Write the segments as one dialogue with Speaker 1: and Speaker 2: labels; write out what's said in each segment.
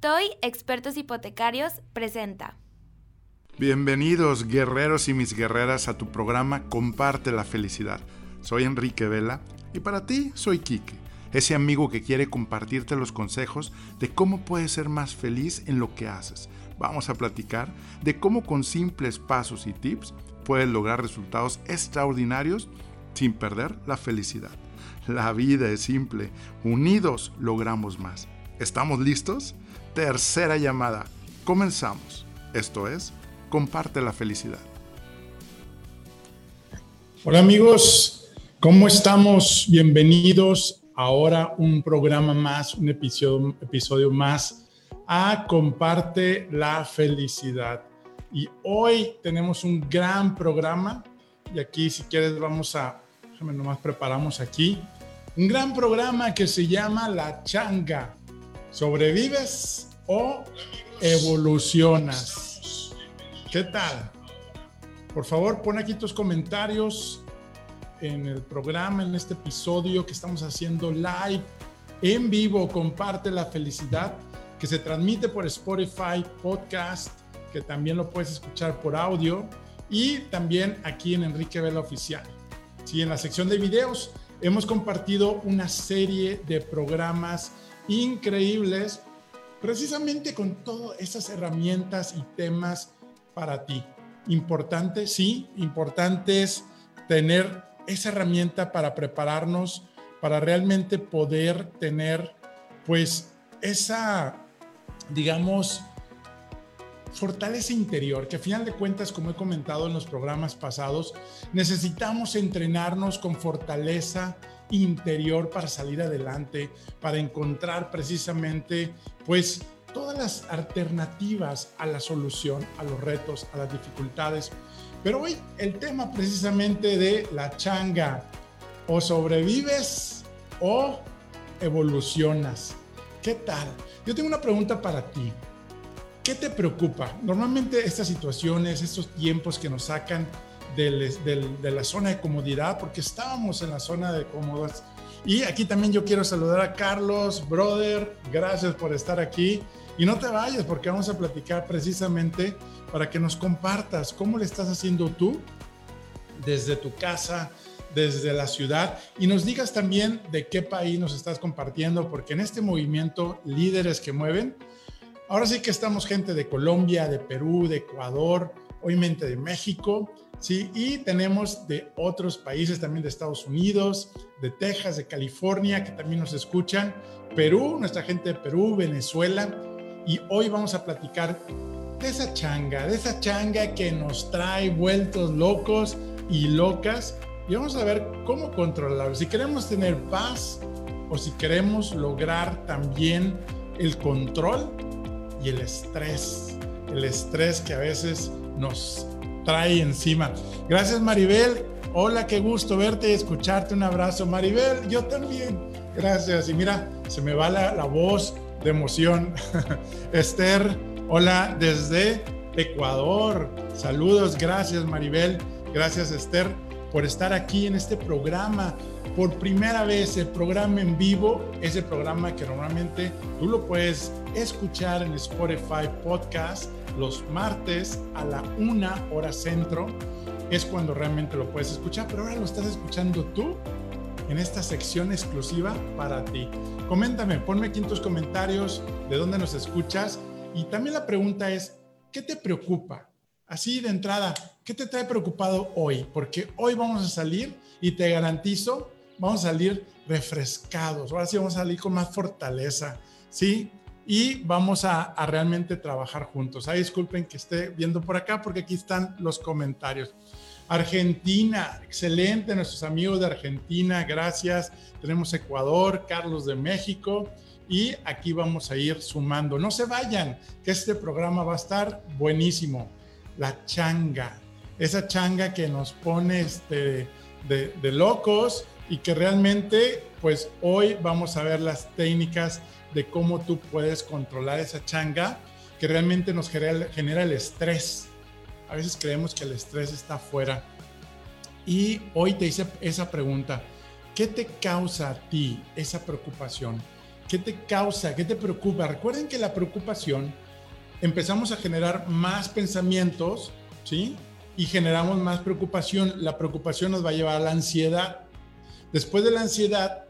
Speaker 1: TOY Expertos Hipotecarios presenta.
Speaker 2: Bienvenidos guerreros y mis guerreras a tu programa Comparte la Felicidad. Soy Enrique Vela y para ti soy Quique, ese amigo que quiere compartirte los consejos de cómo puedes ser más feliz en lo que haces. Vamos a platicar de cómo con simples pasos y tips puedes lograr resultados extraordinarios sin perder la felicidad. La vida es simple, unidos logramos más. ¿Estamos listos? Tercera llamada. Comenzamos. Esto es, comparte la felicidad. Hola amigos, ¿cómo estamos? Bienvenidos ahora un programa más, un episodio, episodio más a Comparte la felicidad. Y hoy tenemos un gran programa y aquí si quieres vamos a, déjame nomás preparamos aquí, un gran programa que se llama La Changa. ¿Sobrevives o evolucionas? ¿Qué tal? Por favor, pon aquí tus comentarios en el programa, en este episodio que estamos haciendo live, en vivo. Comparte la felicidad que se transmite por Spotify Podcast, que también lo puedes escuchar por audio y también aquí en Enrique Vela Oficial. Sí, en la sección de videos hemos compartido una serie de programas increíbles, precisamente con todas esas herramientas y temas para ti. Importante, sí, importante es tener esa herramienta para prepararnos, para realmente poder tener, pues, esa, digamos, fortaleza interior, que a final de cuentas, como he comentado en los programas pasados, necesitamos entrenarnos con fortaleza interior para salir adelante, para encontrar precisamente pues todas las alternativas a la solución, a los retos, a las dificultades. Pero hoy el tema precisamente de la changa, o sobrevives o evolucionas. ¿Qué tal? Yo tengo una pregunta para ti. ¿Qué te preocupa? Normalmente estas situaciones, estos tiempos que nos sacan de la zona de comodidad, porque estábamos en la zona de cómodos. Y aquí también yo quiero saludar a Carlos, brother, gracias por estar aquí. Y no te vayas porque vamos a platicar precisamente para que nos compartas cómo le estás haciendo tú desde tu casa, desde la ciudad y nos digas también de qué país nos estás compartiendo, porque en este movimiento líderes que mueven, ahora sí que estamos gente de Colombia, de Perú, de Ecuador, obviamente de México ¿sí? Y tenemos de otros países también de Estados Unidos, de Texas, de California, que también nos escuchan, Perú, nuestra gente de Perú, Venezuela, y hoy vamos a platicar de esa changa, de esa changa que nos trae vueltos locos y locas, y vamos a ver cómo controlarlo. Si queremos tener paz o si queremos lograr también el control y el estrés, el estrés que a veces nos trae encima. Gracias Maribel. Hola, qué gusto verte y escucharte. Un abrazo Maribel. Yo también. Gracias. Y mira, se me va la, la voz de emoción. Esther, hola desde Ecuador. Saludos. Gracias Maribel. Gracias Esther por estar aquí en este programa. Por primera vez el programa en vivo es el programa que normalmente tú lo puedes escuchar en Spotify Podcast los martes a la una hora centro. Es cuando realmente lo puedes escuchar, pero ahora lo estás escuchando tú en esta sección exclusiva para ti. Coméntame, ponme aquí en tus comentarios de dónde nos escuchas y también la pregunta es, ¿qué te preocupa? Así de entrada, ¿qué te trae preocupado hoy? Porque hoy vamos a salir y te garantizo, vamos a salir refrescados. Ahora sí vamos a salir con más fortaleza, ¿sí? Y vamos a, realmente trabajar juntos. Ay, disculpen que esté viendo por acá porque aquí están los comentarios. Argentina, excelente, nuestros amigos de Argentina, gracias. Tenemos Ecuador, Carlos de México y aquí vamos a ir sumando. No se vayan, que este programa va a estar buenísimo la changa, esa changa que nos pone este, de, locos y que realmente, pues hoy vamos a ver las técnicas de cómo tú puedes controlar esa changa que realmente nos genera, genera el estrés. A veces creemos que el estrés está afuera. Y hoy te hice esa pregunta, ¿qué te causa a ti esa preocupación? ¿Qué te causa? ¿Qué te preocupa? Recuerden que la preocupación empezamos a generar más pensamientos, ¿sí? Y generamos más preocupación. La preocupación nos va a llevar a la ansiedad. Después de la ansiedad,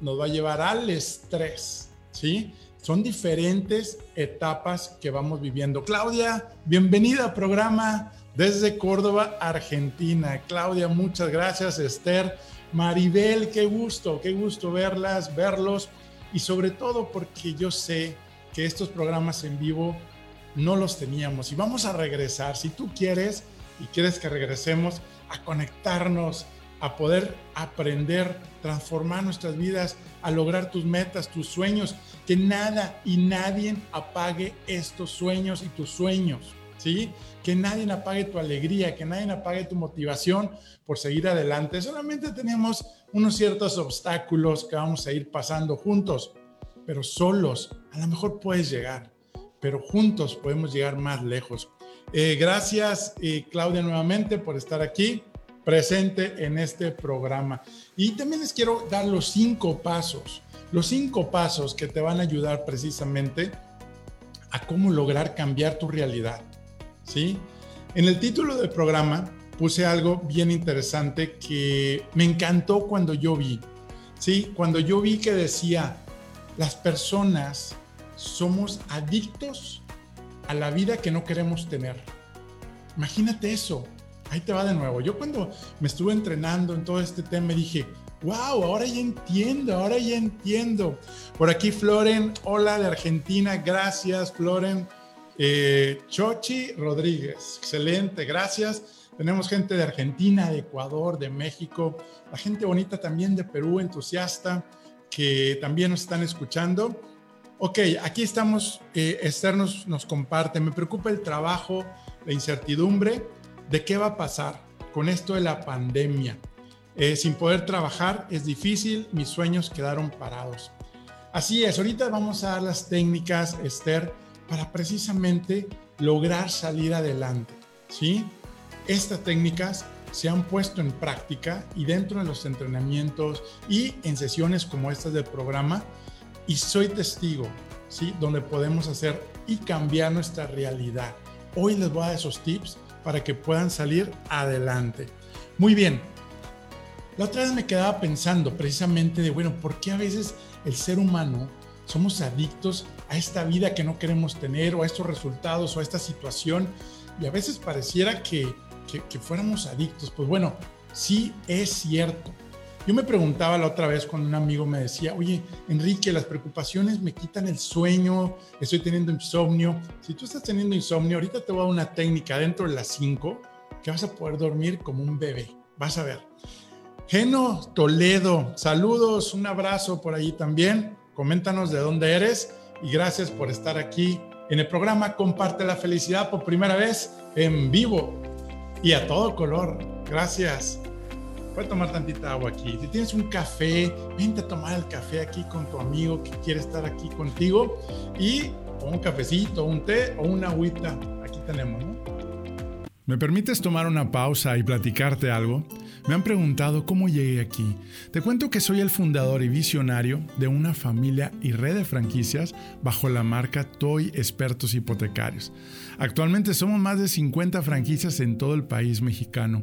Speaker 2: nos va a llevar al estrés, ¿sí? Son diferentes etapas que vamos viviendo. Claudia, bienvenida al programa desde Córdoba, Argentina. Claudia, muchas gracias. Esther, Maribel, qué gusto, qué gusto verlas, verlos y sobre todo porque yo sé que estos programas en vivo no los teníamos y vamos a regresar. Si tú quieres y quieres que regresemos a conectarnos, a poder aprender, transformar nuestras vidas, a lograr tus metas, tus sueños, que nada y nadie apague estos sueños y tus sueños, ¿sí? Que nadie apague tu alegría, que nadie apague tu motivación por seguir adelante. Solamente tenemos unos ciertos obstáculos que vamos a ir pasando juntos, pero solos a lo mejor puedes llegar, pero juntos podemos llegar más lejos. Eh, gracias, eh, Claudia, nuevamente por estar aquí presente en este programa. Y también les quiero dar los cinco pasos, los cinco pasos que te van a ayudar precisamente a cómo lograr cambiar tu realidad. ¿Sí? En el título del programa puse algo bien interesante que me encantó cuando yo vi. Sí, cuando yo vi que decía, las personas somos adictos a la vida que no queremos tener. Imagínate eso. Ahí te va de nuevo. Yo cuando me estuve entrenando en todo este tema dije, wow, ahora ya entiendo, ahora ya entiendo. Por aquí Floren, hola de Argentina, gracias Floren. Eh, Chochi Rodríguez, excelente, gracias. Tenemos gente de Argentina, de Ecuador, de México, la gente bonita también de Perú, entusiasta, que también nos están escuchando. Ok, aquí estamos, eh, Esther nos, nos comparte, me preocupa el trabajo, la incertidumbre de qué va a pasar con esto de la pandemia. Eh, sin poder trabajar es difícil, mis sueños quedaron parados. Así es, ahorita vamos a dar las técnicas, Esther, para precisamente lograr salir adelante, ¿sí? Estas técnicas se han puesto en práctica y dentro de los entrenamientos y en sesiones como estas del programa y soy testigo, ¿sí? Donde podemos hacer y cambiar nuestra realidad. Hoy les voy a dar esos tips para que puedan salir adelante. Muy bien. La otra vez me quedaba pensando precisamente de, bueno, ¿por qué a veces el ser humano somos adictos a esta vida que no queremos tener o a estos resultados o a esta situación? Y a veces pareciera que que, fuéramos adictos. Pues bueno, sí es cierto. Yo me preguntaba la otra vez cuando un amigo me decía, oye, Enrique, las preocupaciones me quitan el sueño, estoy teniendo insomnio. Si tú estás teniendo insomnio, ahorita te voy a una técnica dentro de las 5 que vas a poder dormir como un bebé. Vas a ver. Geno Toledo, saludos, un abrazo por ahí también. Coméntanos de dónde eres y gracias por estar aquí en el programa Comparte la Felicidad por primera vez en vivo y a todo color. Gracias. Puedes tomar tantita agua aquí. Si tienes un café, vente a tomar el café aquí con tu amigo que quiere estar aquí contigo. Y un cafecito, un té o una agüita. Aquí tenemos, ¿no? ¿Me permites tomar una pausa y platicarte algo? Me han preguntado cómo llegué aquí. Te cuento que soy el fundador y visionario de una familia y red de franquicias bajo la marca Toy Expertos Hipotecarios. Actualmente somos más de 50 franquicias en todo el país mexicano.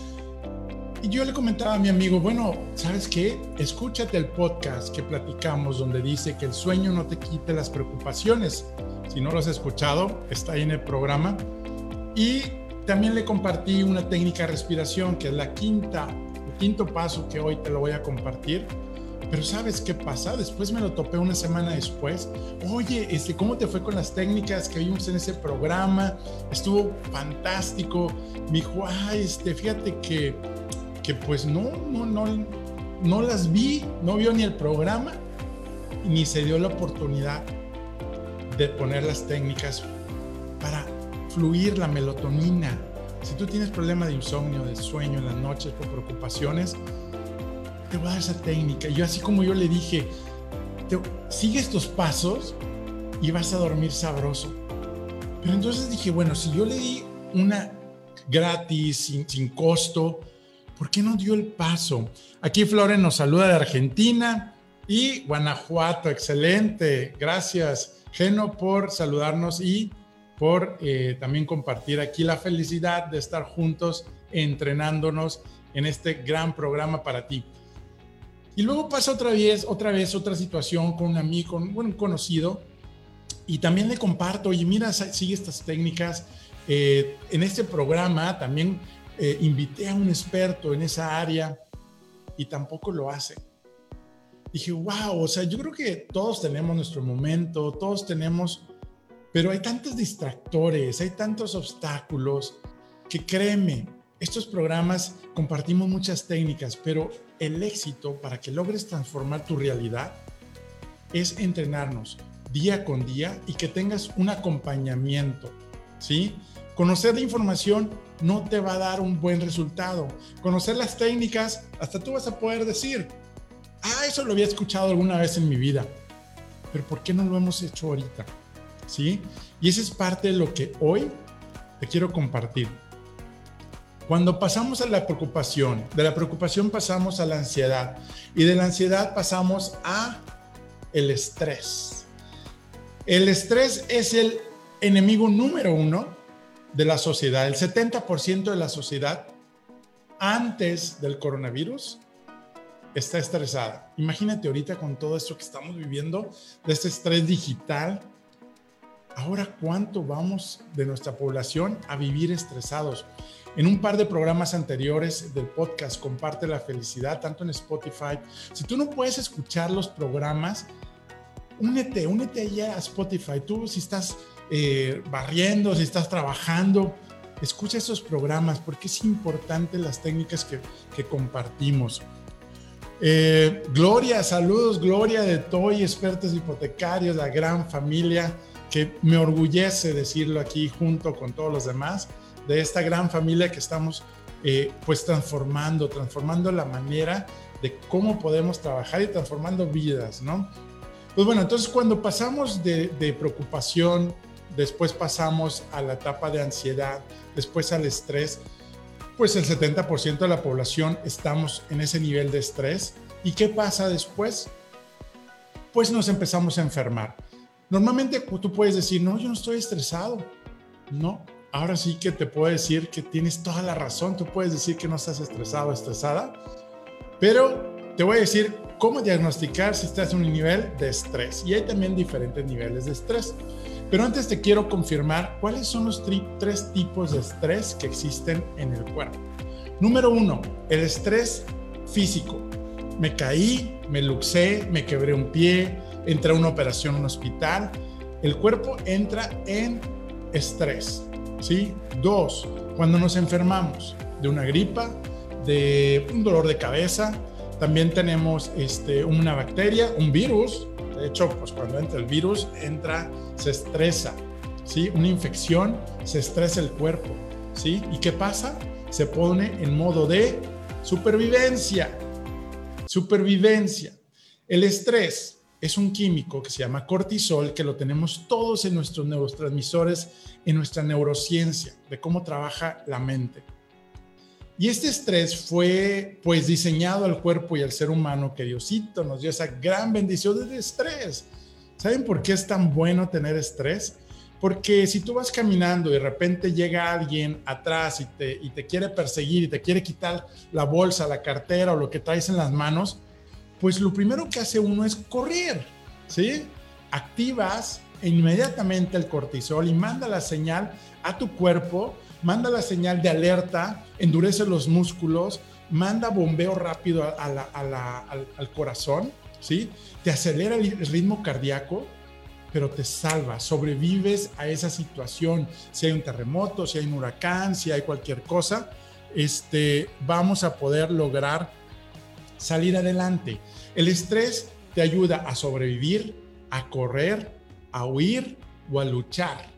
Speaker 2: Y yo le comentaba a mi amigo, bueno, ¿sabes qué? Escúchate el podcast que platicamos donde dice que el sueño no te quite las preocupaciones. Si no lo has escuchado, está ahí en el programa. Y también le compartí una técnica de respiración, que es la quinta, el quinto paso que hoy te lo voy a compartir, Pero ¿sabes qué pasa? Después me lo topé una semana después. Oye, este, ¿cómo te fue con las técnicas que vimos en ese programa? Estuvo fantástico. Me dijo, ay, este, fíjate que, que pues no, no, no, no las vi, no vio ni el programa, ni se dio la oportunidad de poner las técnicas para fluir la melatonina. Si tú tienes problema de insomnio, de sueño en las noches por preocupaciones, te voy a dar esa técnica. Yo así como yo le dije, sigue estos pasos y vas a dormir sabroso. Pero entonces dije, bueno, si yo le di una gratis, sin costo, ¿por qué no dio el paso? Aquí Floren nos saluda de Argentina y Guanajuato, excelente. Gracias, Geno, por saludarnos y por eh, también compartir aquí la felicidad de estar juntos entrenándonos en este gran programa para ti. Y luego pasa otra vez, otra vez, otra situación con un amigo, con un conocido, y también le comparto, y mira, sigue estas técnicas. Eh, en este programa también eh, invité a un experto en esa área y tampoco lo hace. Dije, wow, o sea, yo creo que todos tenemos nuestro momento, todos tenemos, pero hay tantos distractores, hay tantos obstáculos que créeme, estos programas compartimos muchas técnicas, pero el éxito para que logres transformar tu realidad es entrenarnos día con día y que tengas un acompañamiento, ¿sí? Conocer la información no te va a dar un buen resultado. Conocer las técnicas, hasta tú vas a poder decir, ah, eso lo había escuchado alguna vez en mi vida, pero ¿por qué no lo hemos hecho ahorita? ¿Sí? Y esa es parte de lo que hoy te quiero compartir. Cuando pasamos a la preocupación, de la preocupación pasamos a la ansiedad y de la ansiedad pasamos a el estrés. El estrés es el enemigo número uno de la sociedad. El 70% de la sociedad antes del coronavirus está estresada. Imagínate ahorita con todo esto que estamos viviendo, de este estrés digital. Ahora, ¿cuánto vamos de nuestra población a vivir estresados? En un par de programas anteriores del podcast Comparte la Felicidad, tanto en Spotify. Si tú no puedes escuchar los programas, únete, únete ya a Spotify. Tú si estás eh, barriendo, si estás trabajando, escucha esos programas porque es importante las técnicas que, que compartimos. Eh, Gloria, saludos, Gloria de Toy, expertos hipotecarios, la gran familia que me orgullece decirlo aquí junto con todos los demás de esta gran familia que estamos eh, pues transformando, transformando la manera de cómo podemos trabajar y transformando vidas, ¿no? Pues bueno, entonces cuando pasamos de, de preocupación, después pasamos a la etapa de ansiedad, después al estrés, pues el 70% de la población estamos en ese nivel de estrés. ¿Y qué pasa después? Pues nos empezamos a enfermar. Normalmente tú puedes decir, no, yo no estoy estresado. No, ahora sí que te puedo decir que tienes toda la razón. Tú puedes decir que no estás estresado estresada, pero te voy a decir cómo diagnosticar si estás en un nivel de estrés. Y hay también diferentes niveles de estrés. Pero antes te quiero confirmar cuáles son los tres tipos de estrés que existen en el cuerpo. Número uno, el estrés físico. Me caí, me luxé, me quebré un pie, entré a una operación en un hospital. El cuerpo entra en estrés. ¿sí? Dos, cuando nos enfermamos de una gripa, de un dolor de cabeza, también tenemos este, una bacteria, un virus. De hecho, pues cuando entra el virus, entra, se estresa, ¿sí? Una infección, se estresa el cuerpo, ¿sí? ¿Y qué pasa? Se pone en modo de supervivencia. Supervivencia. El estrés es un químico que se llama cortisol, que lo tenemos todos en nuestros neurotransmisores, en nuestra neurociencia, de cómo trabaja la mente. Y este estrés fue pues diseñado al cuerpo y al ser humano que Diosito nos dio esa gran bendición de estrés. ¿Saben por qué es tan bueno tener estrés? Porque si tú vas caminando y de repente llega alguien atrás y te, y te quiere perseguir y te quiere quitar la bolsa, la cartera o lo que traes en las manos, pues lo primero que hace uno es correr, ¿sí? Activas inmediatamente el cortisol y manda la señal a tu cuerpo, manda la señal de alerta, endurece los músculos, manda bombeo rápido al, al, corazón ¿sí? Te acelera el ritmo cardíaco, pero te salva, sobrevives a esa situación. Si hay un terremoto, si hay un huracán, si hay cualquier cosa, este, vamos a poder lograr salir adelante. El estrés te ayuda a sobrevivir, a correr, a huir o a luchar.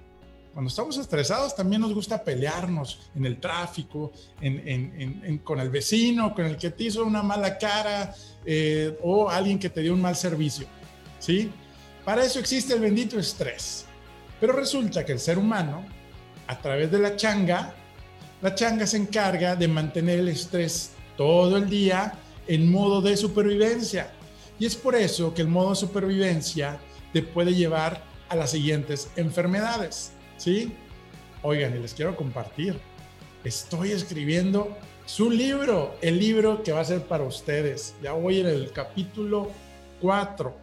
Speaker 2: Cuando estamos estresados también nos gusta pelearnos en el tráfico, con el vecino, con el que te hizo una mala cara eh, o alguien que te dio un mal servicio. ¿sí? Para eso existe el bendito estrés. Pero resulta que el ser humano, a través de la changa, la changa se encarga de mantener el estrés todo el día en modo de supervivencia. Y es por eso que el modo de supervivencia te puede llevar a las siguientes enfermedades. ¿Sí? Oigan, y les quiero compartir. Estoy escribiendo su libro, el libro que va a ser para ustedes. Ya voy en el capítulo 4.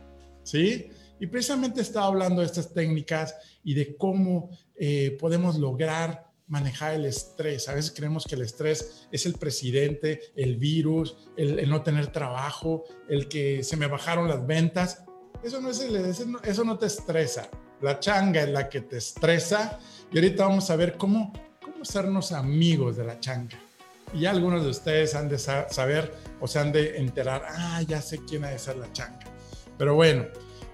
Speaker 2: ¿Sí? Y precisamente estaba hablando de estas técnicas y de cómo eh, podemos lograr manejar el estrés. A veces creemos que el estrés es el presidente, el virus, el, no tener trabajo, el que se me bajaron las ventas. Eso no, es el, eso no te estresa. La changa es la que te estresa. Y ahorita vamos a ver cómo, cómo sernos amigos de la changa. Y algunos de ustedes han de saber o se han de enterar, ah, ya sé quién ha de ser la changa. Pero bueno,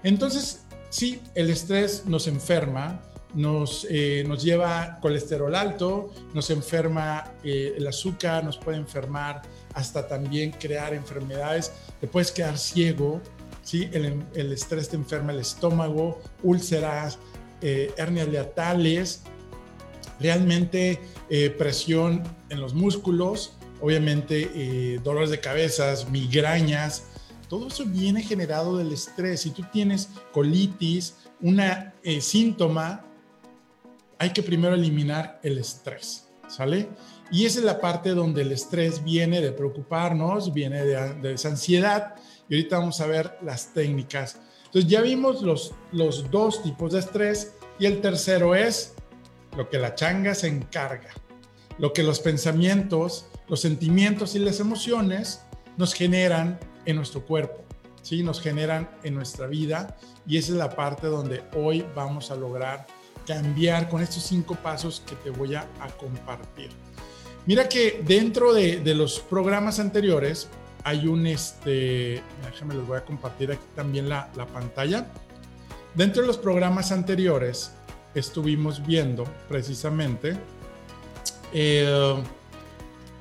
Speaker 2: entonces sí, el estrés nos enferma, nos, eh, nos lleva colesterol alto, nos enferma eh, el azúcar, nos puede enfermar hasta también crear enfermedades, te puedes quedar ciego, ¿sí? el, el estrés te enferma el estómago, úlceras, eh, hernias leatales, realmente presión en los músculos, obviamente dolores de cabezas, migrañas, todo eso viene generado del estrés. Si tú tienes colitis, un síntoma hay que primero eliminar el estrés, ¿sale? Y esa es la parte donde el estrés viene de preocuparnos, viene de, esa ansiedad. Y ahorita vamos a ver las técnicas. Entonces ya vimos los, los dos tipos de estrés y el tercero es lo que la changa se encarga, lo que los pensamientos, los sentimientos y las emociones nos generan en nuestro cuerpo, ¿sí? nos generan en nuestra vida y esa es la parte donde hoy vamos a lograr cambiar con estos cinco pasos que te voy a, compartir. Mira que dentro de, los programas anteriores hay un, este, déjame les voy a compartir aquí también la, pantalla. Dentro de los programas anteriores estuvimos viendo precisamente eh,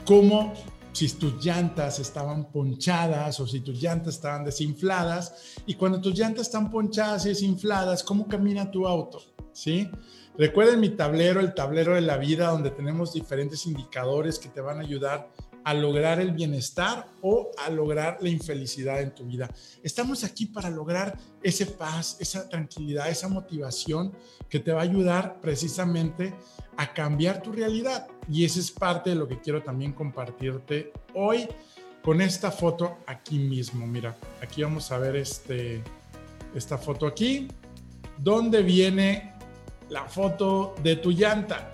Speaker 2: cómo si tus llantas estaban ponchadas o si tus llantas estaban desinfladas. Y cuando tus llantas están ponchadas y desinfladas, ¿cómo camina tu auto? ¿sí? Recuerden mi tablero, el tablero de la vida, donde tenemos diferentes indicadores que te van a ayudar a lograr el bienestar o a lograr la infelicidad en tu vida. Estamos aquí para lograr ese paz, esa tranquilidad, esa motivación que te va a ayudar precisamente a cambiar tu realidad. Y esa es parte de lo que quiero también compartirte hoy con esta foto aquí mismo. Mira, aquí vamos a ver este, esta foto aquí, donde viene la foto de tu llanta,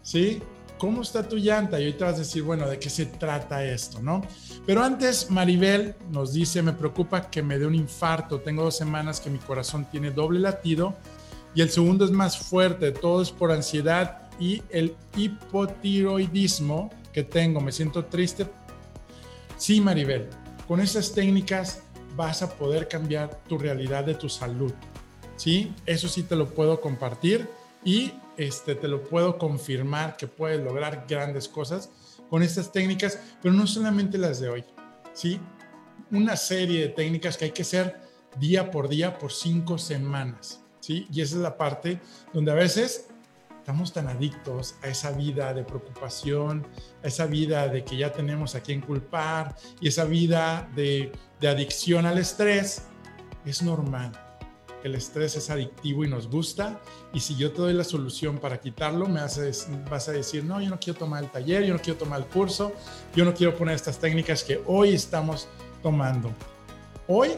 Speaker 2: ¿sí? ¿Cómo está tu llanta? Y ahorita vas a decir, bueno, ¿de qué se trata esto, no? Pero antes, Maribel nos dice, me preocupa que me dé un infarto. Tengo dos semanas que mi corazón tiene doble latido y el segundo es más fuerte. Todo es por ansiedad y el hipotiroidismo que tengo. Me siento triste. Sí, Maribel, con esas técnicas vas a poder cambiar tu realidad de tu salud. ¿sí? Eso sí te lo puedo compartir y este, te lo puedo confirmar que puedes lograr grandes cosas con estas técnicas, pero no solamente las de hoy, ¿sí? Una serie de técnicas que hay que hacer día por día por cinco semanas, ¿sí? Y esa es la parte donde a veces estamos tan adictos a esa vida de preocupación, a esa vida de que ya tenemos a quien culpar y esa vida de, de adicción al estrés, es normal el estrés es adictivo y nos gusta. Y si yo te doy la solución para quitarlo, me vas a decir, no, yo no quiero tomar el taller, yo no quiero tomar el curso, yo no quiero poner estas técnicas que hoy estamos tomando. Hoy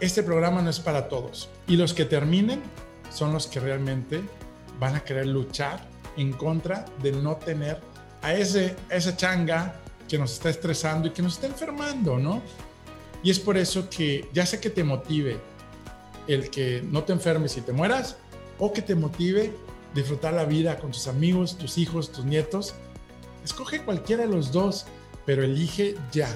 Speaker 2: este programa no es para todos. Y los que terminen son los que realmente van a querer luchar en contra de no tener a ese, esa changa que nos está estresando y que nos está enfermando, ¿no? Y es por eso que ya sea que te motive el que no te enfermes y te mueras, o que te motive disfrutar la vida con tus amigos, tus hijos, tus nietos, escoge cualquiera de los dos, pero elige ya.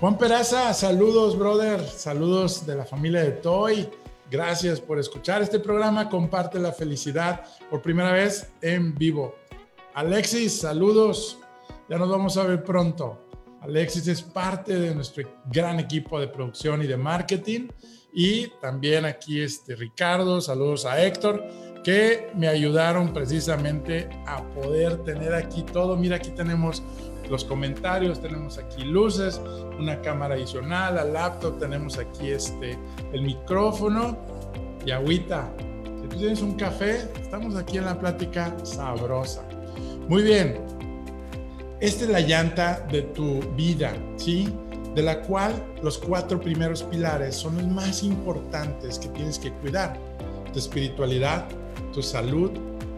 Speaker 2: Juan Peraza, saludos, brother, saludos de la familia de Toy. Gracias por escuchar este programa. Comparte la felicidad por primera vez en vivo. Alexis, saludos. Ya nos vamos a ver pronto. Alexis es parte de nuestro gran equipo de producción y de marketing. Y también aquí este Ricardo, saludos a Héctor, que me ayudaron precisamente a poder tener aquí todo. Mira, aquí tenemos los comentarios, tenemos aquí luces, una cámara adicional, la laptop, tenemos aquí este, el micrófono y agüita. Si tú tienes un café, estamos aquí en la plática sabrosa. Muy bien, esta es la llanta de tu vida, ¿sí? De la cual los cuatro primeros pilares son los más importantes que tienes que cuidar. Tu espiritualidad, tu salud,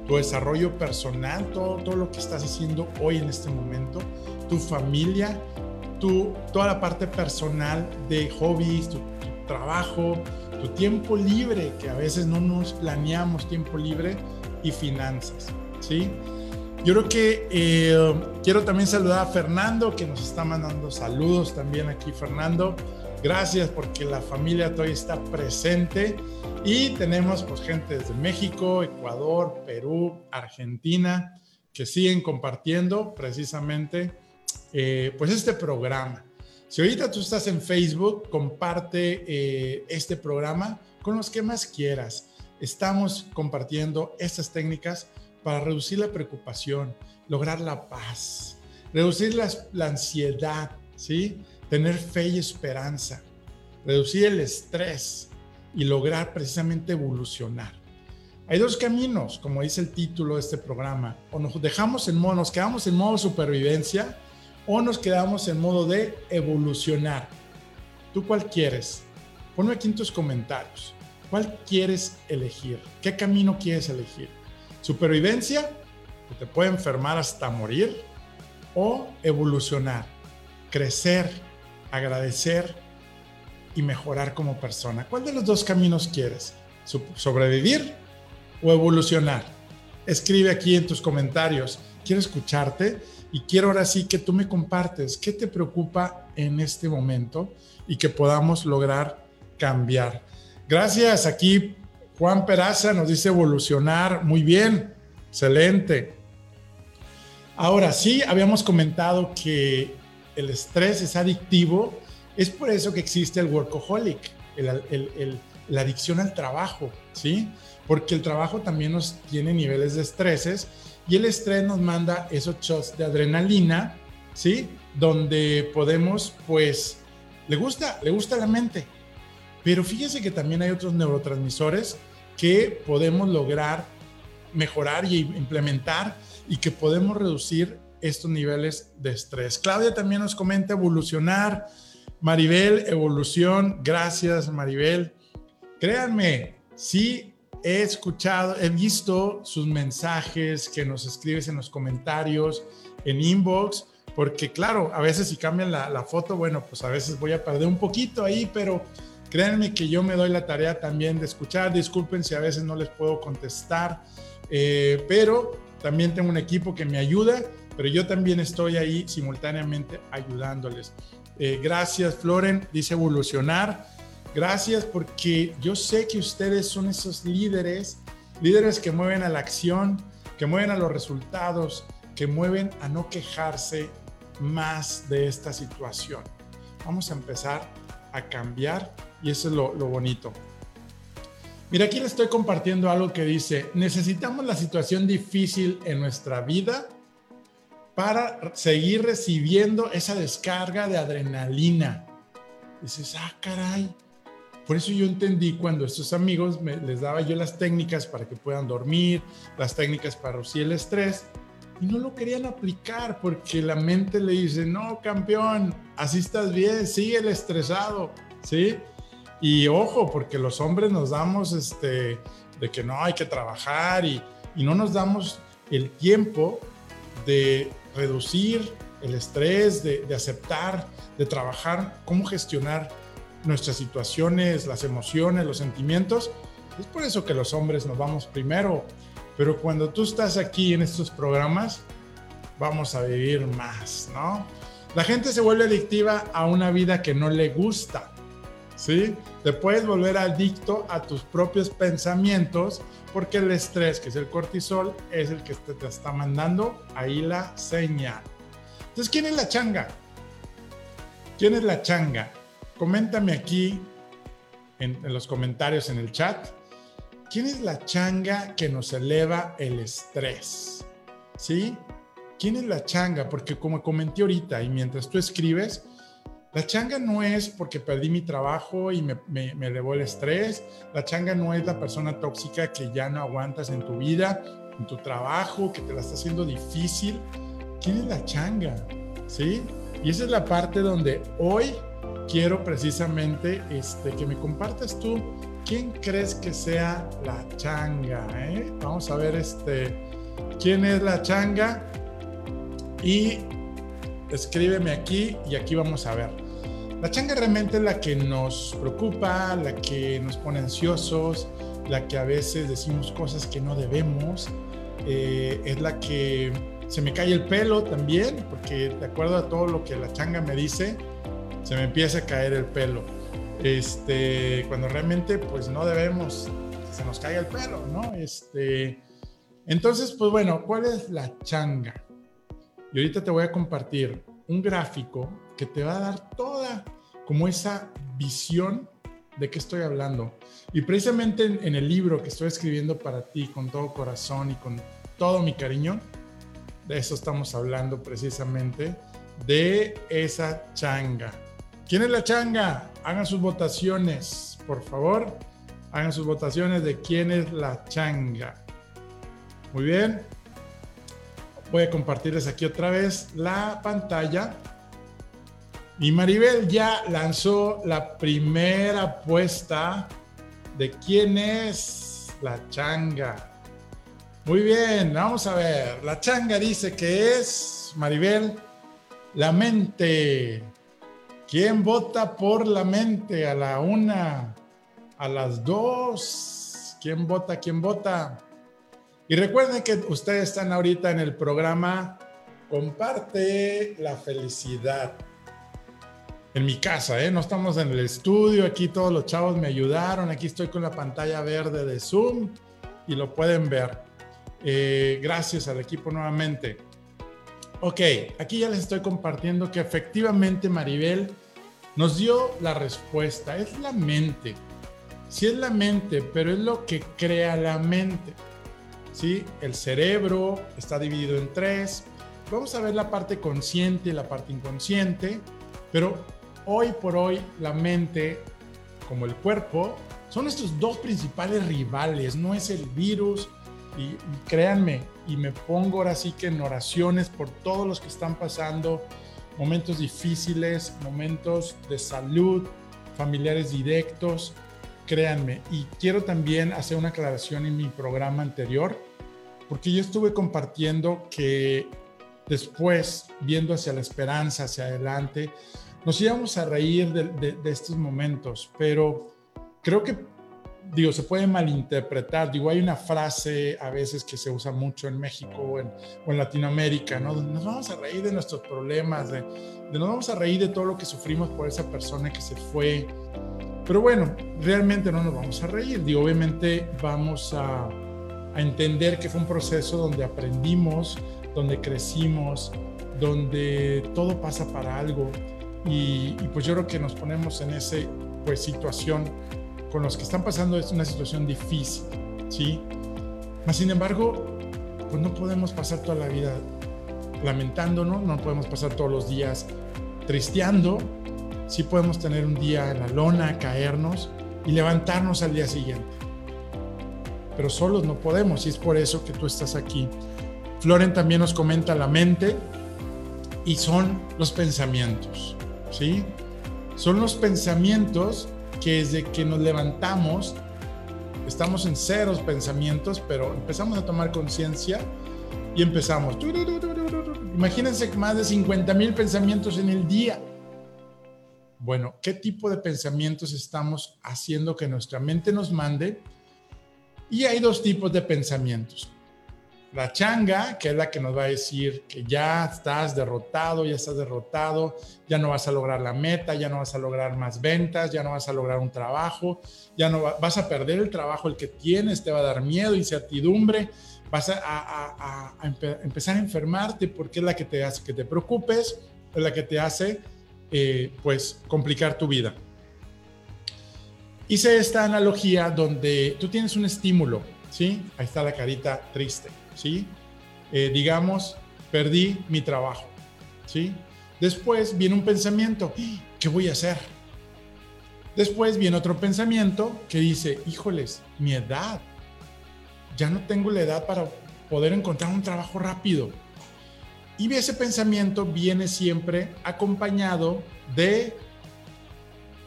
Speaker 2: tu desarrollo personal, todo, todo lo que estás haciendo hoy en este momento, tu familia, tu, toda la parte personal de hobbies, tu, tu trabajo, tu tiempo libre, que a veces no nos planeamos tiempo libre, y finanzas, ¿sí? Yo creo que eh, quiero también saludar a Fernando, que nos está mandando saludos también aquí, Fernando. Gracias porque la familia todavía está presente y tenemos pues gente desde México, Ecuador, Perú, Argentina, que siguen compartiendo precisamente eh, pues este programa. Si ahorita tú estás en Facebook, comparte eh, este programa con los que más quieras. Estamos compartiendo estas técnicas para reducir la preocupación, lograr la paz, reducir la, ansiedad, ¿sí? tener fe y esperanza, reducir el estrés y lograr precisamente evolucionar. Hay dos caminos, como dice el título de este programa, o nos dejamos en modo, nos quedamos en modo supervivencia o nos quedamos en modo de evolucionar. ¿Tú cuál quieres? Ponme aquí en tus comentarios. ¿Cuál quieres elegir? ¿Qué camino quieres elegir? Supervivencia, que te puede enfermar hasta morir, o evolucionar, crecer, agradecer y mejorar como persona. ¿Cuál de los dos caminos quieres? ¿Sobrevivir o evolucionar? Escribe aquí en tus comentarios. Quiero escucharte y quiero ahora sí que tú me compartes qué te preocupa en este momento y que podamos lograr cambiar. Gracias aquí Juan Peraza nos dice evolucionar. Muy bien, excelente. Ahora sí, habíamos comentado que el estrés es adictivo. Es por eso que existe el workaholic, la adicción al trabajo, ¿sí? Porque el trabajo también nos tiene niveles de estreses y el estrés nos manda esos shots de adrenalina, ¿sí? Donde podemos, pues, le gusta, le gusta la mente. Pero fíjese que también hay otros neurotransmisores que podemos lograr mejorar y implementar y que podemos reducir estos niveles de estrés. Claudia también nos comenta evolucionar. Maribel, evolución. Gracias, Maribel. Créanme, sí he escuchado, he visto sus mensajes que nos escribes en los comentarios, en inbox, porque claro, a veces si cambian la, la foto, bueno, pues a veces voy a perder un poquito ahí, pero Créanme que yo me doy la tarea también de escuchar. Disculpen si a veces no les puedo contestar, eh, pero también tengo un equipo que me ayuda, pero yo también estoy ahí simultáneamente ayudándoles. Eh, gracias, Floren, dice evolucionar. Gracias porque yo sé que ustedes son esos líderes, líderes que mueven a la acción, que mueven a los resultados, que mueven a no quejarse más de esta situación. Vamos a empezar a cambiar y eso es lo, bonito. Mira, aquí le estoy compartiendo algo que dice, necesitamos la situación difícil en nuestra vida para seguir recibiendo esa descarga de adrenalina. Dices, ah, caray. Por eso yo entendí cuando estos amigos me, les daba yo las técnicas para que puedan dormir, las técnicas para reducir el estrés, y no lo querían aplicar porque la mente le dice, no, campeón, así estás bien, sigue el estresado, ¿sí? Y ojo, porque los hombres nos damos este, de que no hay que trabajar y, y no nos damos el tiempo de reducir el estrés, de, de, aceptar, de trabajar, cómo gestionar nuestras situaciones, las emociones, los sentimientos. Es por eso que los hombres nos vamos primero. Pero cuando tú estás aquí en estos programas, vamos a vivir más, ¿no? La gente se vuelve adictiva a una vida que no le gusta, ¿sí? Te puedes volver adicto a tus propios pensamientos porque el estrés, que es el cortisol, es el que te, está mandando ahí la señal. Entonces, ¿quién es la changa? ¿Quién es la changa? Coméntame aquí en, los comentarios en el chat. ¿Quién es la changa que nos eleva el estrés? ¿Sí? ¿Quién es la changa? Porque como comenté ahorita y mientras tú escribes, la changa no es porque perdí mi trabajo y me, me, elevó el estrés. La changa no es la persona tóxica que ya no aguantas en tu vida, en tu trabajo, que te la está haciendo difícil. ¿Quién es la changa? ¿Sí? Y esa es la parte donde hoy quiero precisamente este, que me compartas tú quién crees que sea la changa. Eh? Vamos a ver este, quién es la changa y escríbeme aquí y aquí vamos a ver. La changa realmente es la que nos preocupa, la que nos pone ansiosos, la que a veces decimos cosas que no debemos, eh, es la que se me cae el pelo también, porque de acuerdo a todo lo que la changa me dice, se me empieza a caer el pelo. Este, cuando realmente pues no debemos se nos caiga el pelo, ¿no? Este, entonces, pues bueno, ¿cuál es la changa? Y ahorita te voy a compartir un gráfico que te va a dar toda como esa visión de qué estoy hablando. Y precisamente en, el libro que estoy escribiendo para ti con todo corazón y con todo mi cariño, de eso estamos hablando precisamente, de esa changa. ¿Quién es la changa? Hagan sus votaciones, por favor. Hagan sus votaciones de quién es la changa. Muy bien voy a compartirles aquí otra vez la pantalla. Y Maribel ya lanzó la primera apuesta de quién es la changa. Muy bien, vamos a ver. La changa dice que es, Maribel, la mente. ¿Quién vota por la mente? A la una, a las dos. ¿Quién vota? ¿Quién vota? Y recuerden que ustedes están ahorita en el programa Comparte la felicidad. En mi casa, ¿eh? No estamos en el estudio, aquí todos los chavos me ayudaron, aquí estoy con la pantalla verde de Zoom y lo pueden ver. Eh, gracias al equipo nuevamente. Ok, aquí ya les estoy compartiendo que efectivamente Maribel nos dio la respuesta. Es la mente. Sí es la mente, pero es lo que crea la mente. ¿sí? El cerebro está dividido en tres. Vamos a ver la parte consciente y la parte inconsciente, pero hoy por hoy la mente, como el cuerpo, son nuestros dos principales rivales, no es el virus. Y, créanme, y me pongo ahora sí que en oraciones por todos los que están pasando momentos difíciles, momentos de salud, familiares directos, créanme. Y quiero también hacer una aclaración en mi programa anterior porque yo estuve compartiendo que después, viendo hacia la esperanza, hacia adelante, nos íbamos a reír de, estos momentos, pero creo que, digo, se puede malinterpretar. Digo, hay una frase a veces que se usa mucho en México o en, Latinoamérica, ¿no? Nos vamos a reír de nuestros problemas, de, de nos vamos a reír de todo lo que sufrimos por esa persona que se fue. Pero bueno, realmente no nos vamos a reír. Digo, obviamente vamos a entender que fue un proceso donde aprendimos, donde crecimos, donde todo pasa para algo. Y, pues yo creo que nos ponemos en esa pues, situación con los que están pasando es una situación difícil, ¿sí? Mas, sin embargo, pues no podemos pasar toda la vida lamentándonos, no podemos pasar todos los días tristeando, sí podemos tener un día en la lona, caernos y levantarnos al día siguiente pero solos no podemos y es por eso que tú estás aquí. Floren también nos comenta la mente y son los pensamientos, ¿sí? Son los pensamientos que desde que nos levantamos estamos en ceros pensamientos, pero empezamos a tomar conciencia y empezamos. Imagínense más de 50 mil pensamientos en el día. Bueno, ¿qué tipo de pensamientos estamos haciendo que nuestra mente nos mande? Y hay dos tipos de pensamientos. La changa, que es la que nos va a decir que ya estás derrotado, ya estás derrotado, ya no vas a lograr la meta, ya no vas a lograr más ventas, ya no vas a lograr un trabajo, ya no vas a perder el trabajo el que tienes, te va a dar miedo, incertidumbre, vas a, empezar a enfermarte porque es la que te hace que te preocupes, es la que te hace eh, pues complicar tu vida. Hice esta analogía donde tú tienes un estímulo, ¿sí? Ahí está la carita triste, ¿sí? Eh, digamos, perdí mi trabajo, ¿sí? Después viene un pensamiento, ¿qué voy a hacer? Después viene otro pensamiento que dice, híjoles, mi edad, ya no tengo la edad para poder encontrar un trabajo rápido. Y ese pensamiento viene siempre acompañado de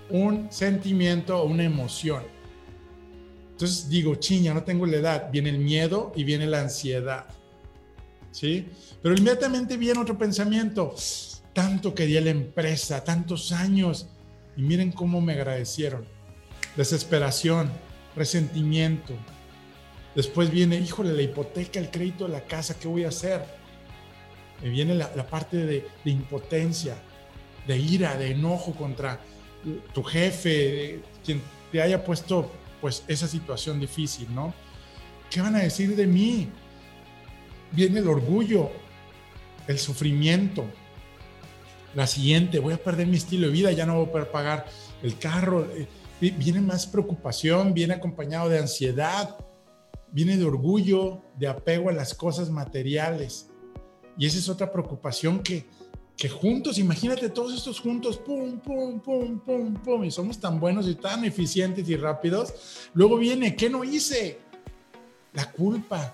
Speaker 2: un sentimiento o una emoción. Entonces digo, chiña, no tengo la edad. Viene el miedo y viene la ansiedad. ¿Sí? Pero inmediatamente viene otro pensamiento. Tanto quería la empresa, tantos años. Y miren cómo me agradecieron. Desesperación, resentimiento. Después viene, híjole, la hipoteca, el crédito de la casa, ¿qué voy a hacer? Me viene la, parte de, de impotencia, de ira, de enojo contra tu jefe, quien te haya puesto pues esa situación difícil, ¿no? ¿Qué van a decir de mí? Viene el orgullo, el sufrimiento. La siguiente, voy a perder mi estilo de vida, ya no voy a poder pagar el carro. Eh, viene más preocupación, viene acompañado de ansiedad, viene de orgullo, de apego a las cosas materiales. Y esa es otra preocupación que, que juntos, imagínate todos estos juntos, pum, pum, pum, pum, pum, y somos tan buenos y tan eficientes y rápidos. Luego viene, ¿qué no hice? La culpa,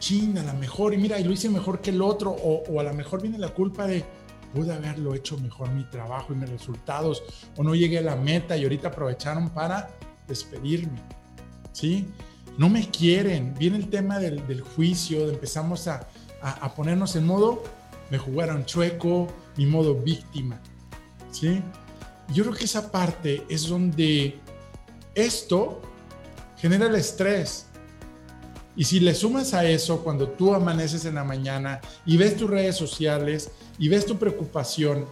Speaker 2: China, a lo mejor, y mira, y lo hice mejor que el otro, o, o a lo mejor viene la culpa de, pude haberlo hecho mejor mi trabajo y mis resultados, o no llegué a la meta y ahorita aprovecharon para despedirme, ¿sí? No me quieren, viene el tema del, del juicio, empezamos a, a, a ponernos en modo, me jugaron chueco, mi modo víctima. ¿sí? Yo creo que esa parte es donde esto genera el estrés. Y si le sumas a eso cuando tú amaneces en la mañana y ves tus redes sociales y ves tu preocupación,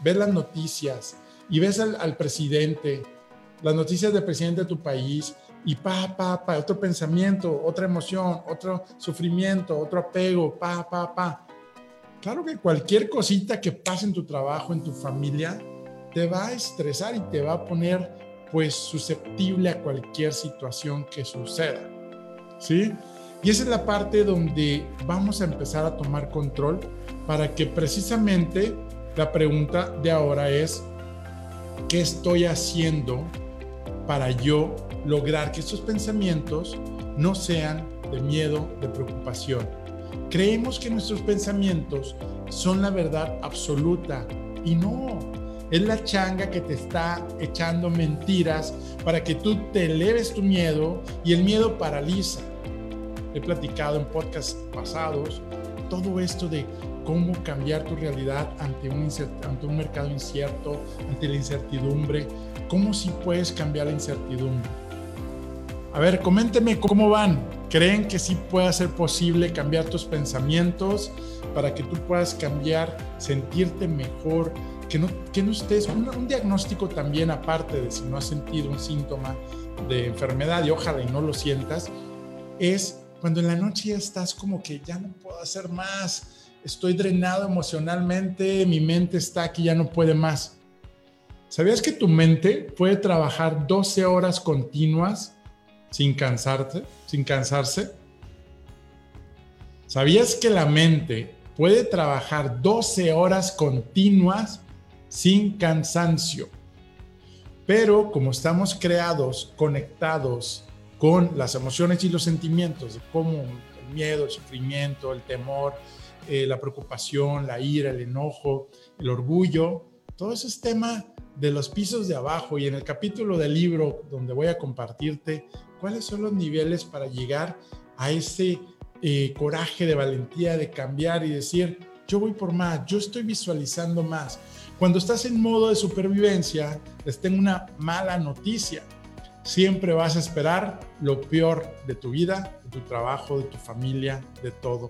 Speaker 2: ves las noticias y ves al, presidente, las noticias del presidente de tu país y pa, pa, pa, otro pensamiento, otra emoción, otro sufrimiento, otro apego, pa, pa, pa. Claro que cualquier cosita que pase en tu trabajo, en tu familia, te va a estresar y te va a poner pues susceptible a cualquier situación que suceda. ¿Sí? Y esa es la parte donde vamos a empezar a tomar control para que precisamente la pregunta de ahora es, ¿qué estoy haciendo para yo lograr que estos pensamientos no sean de miedo, de preocupación, Creemos que nuestros pensamientos son la verdad absoluta y no. Es la changa que te está echando mentiras para que tú te eleves tu miedo y el miedo paraliza. He platicado en podcasts pasados todo esto de cómo cambiar tu realidad ante un, ante un mercado incierto, ante la incertidumbre, cómo si puedes cambiar la incertidumbre. A ver, coménteme cómo van. ¿Creen que sí pueda ser posible cambiar tus pensamientos para que tú puedas cambiar, sentirte mejor, que no, que no estés, un, un diagnóstico también aparte de si no has sentido un síntoma de enfermedad y ojalá y no lo sientas, es cuando en la noche ya estás como que ya no puedo hacer más, estoy drenado emocionalmente, mi mente está aquí, ya no puede más. ¿Sabías que tu mente puede trabajar 12 horas continuas sin cansarte, sin cansarse? ¿Sabías que la mente puede trabajar 12 horas continuas sin cansancio? Pero como estamos creados, conectados con las emociones y los sentimientos, de cómo el miedo, el sufrimiento, el temor, eh, la preocupación, la ira, el enojo, el orgullo, todo eso es tema de los pisos de abajo y en el capítulo del libro donde voy a compartirte cuáles son los niveles para llegar a ese eh, coraje de valentía de cambiar y decir, yo voy por más, yo estoy visualizando más, Cuando estás en modo de supervivencia, les tengo una mala noticia. Siempre vas a esperar lo peor de tu vida, de tu trabajo, de tu familia, de todo.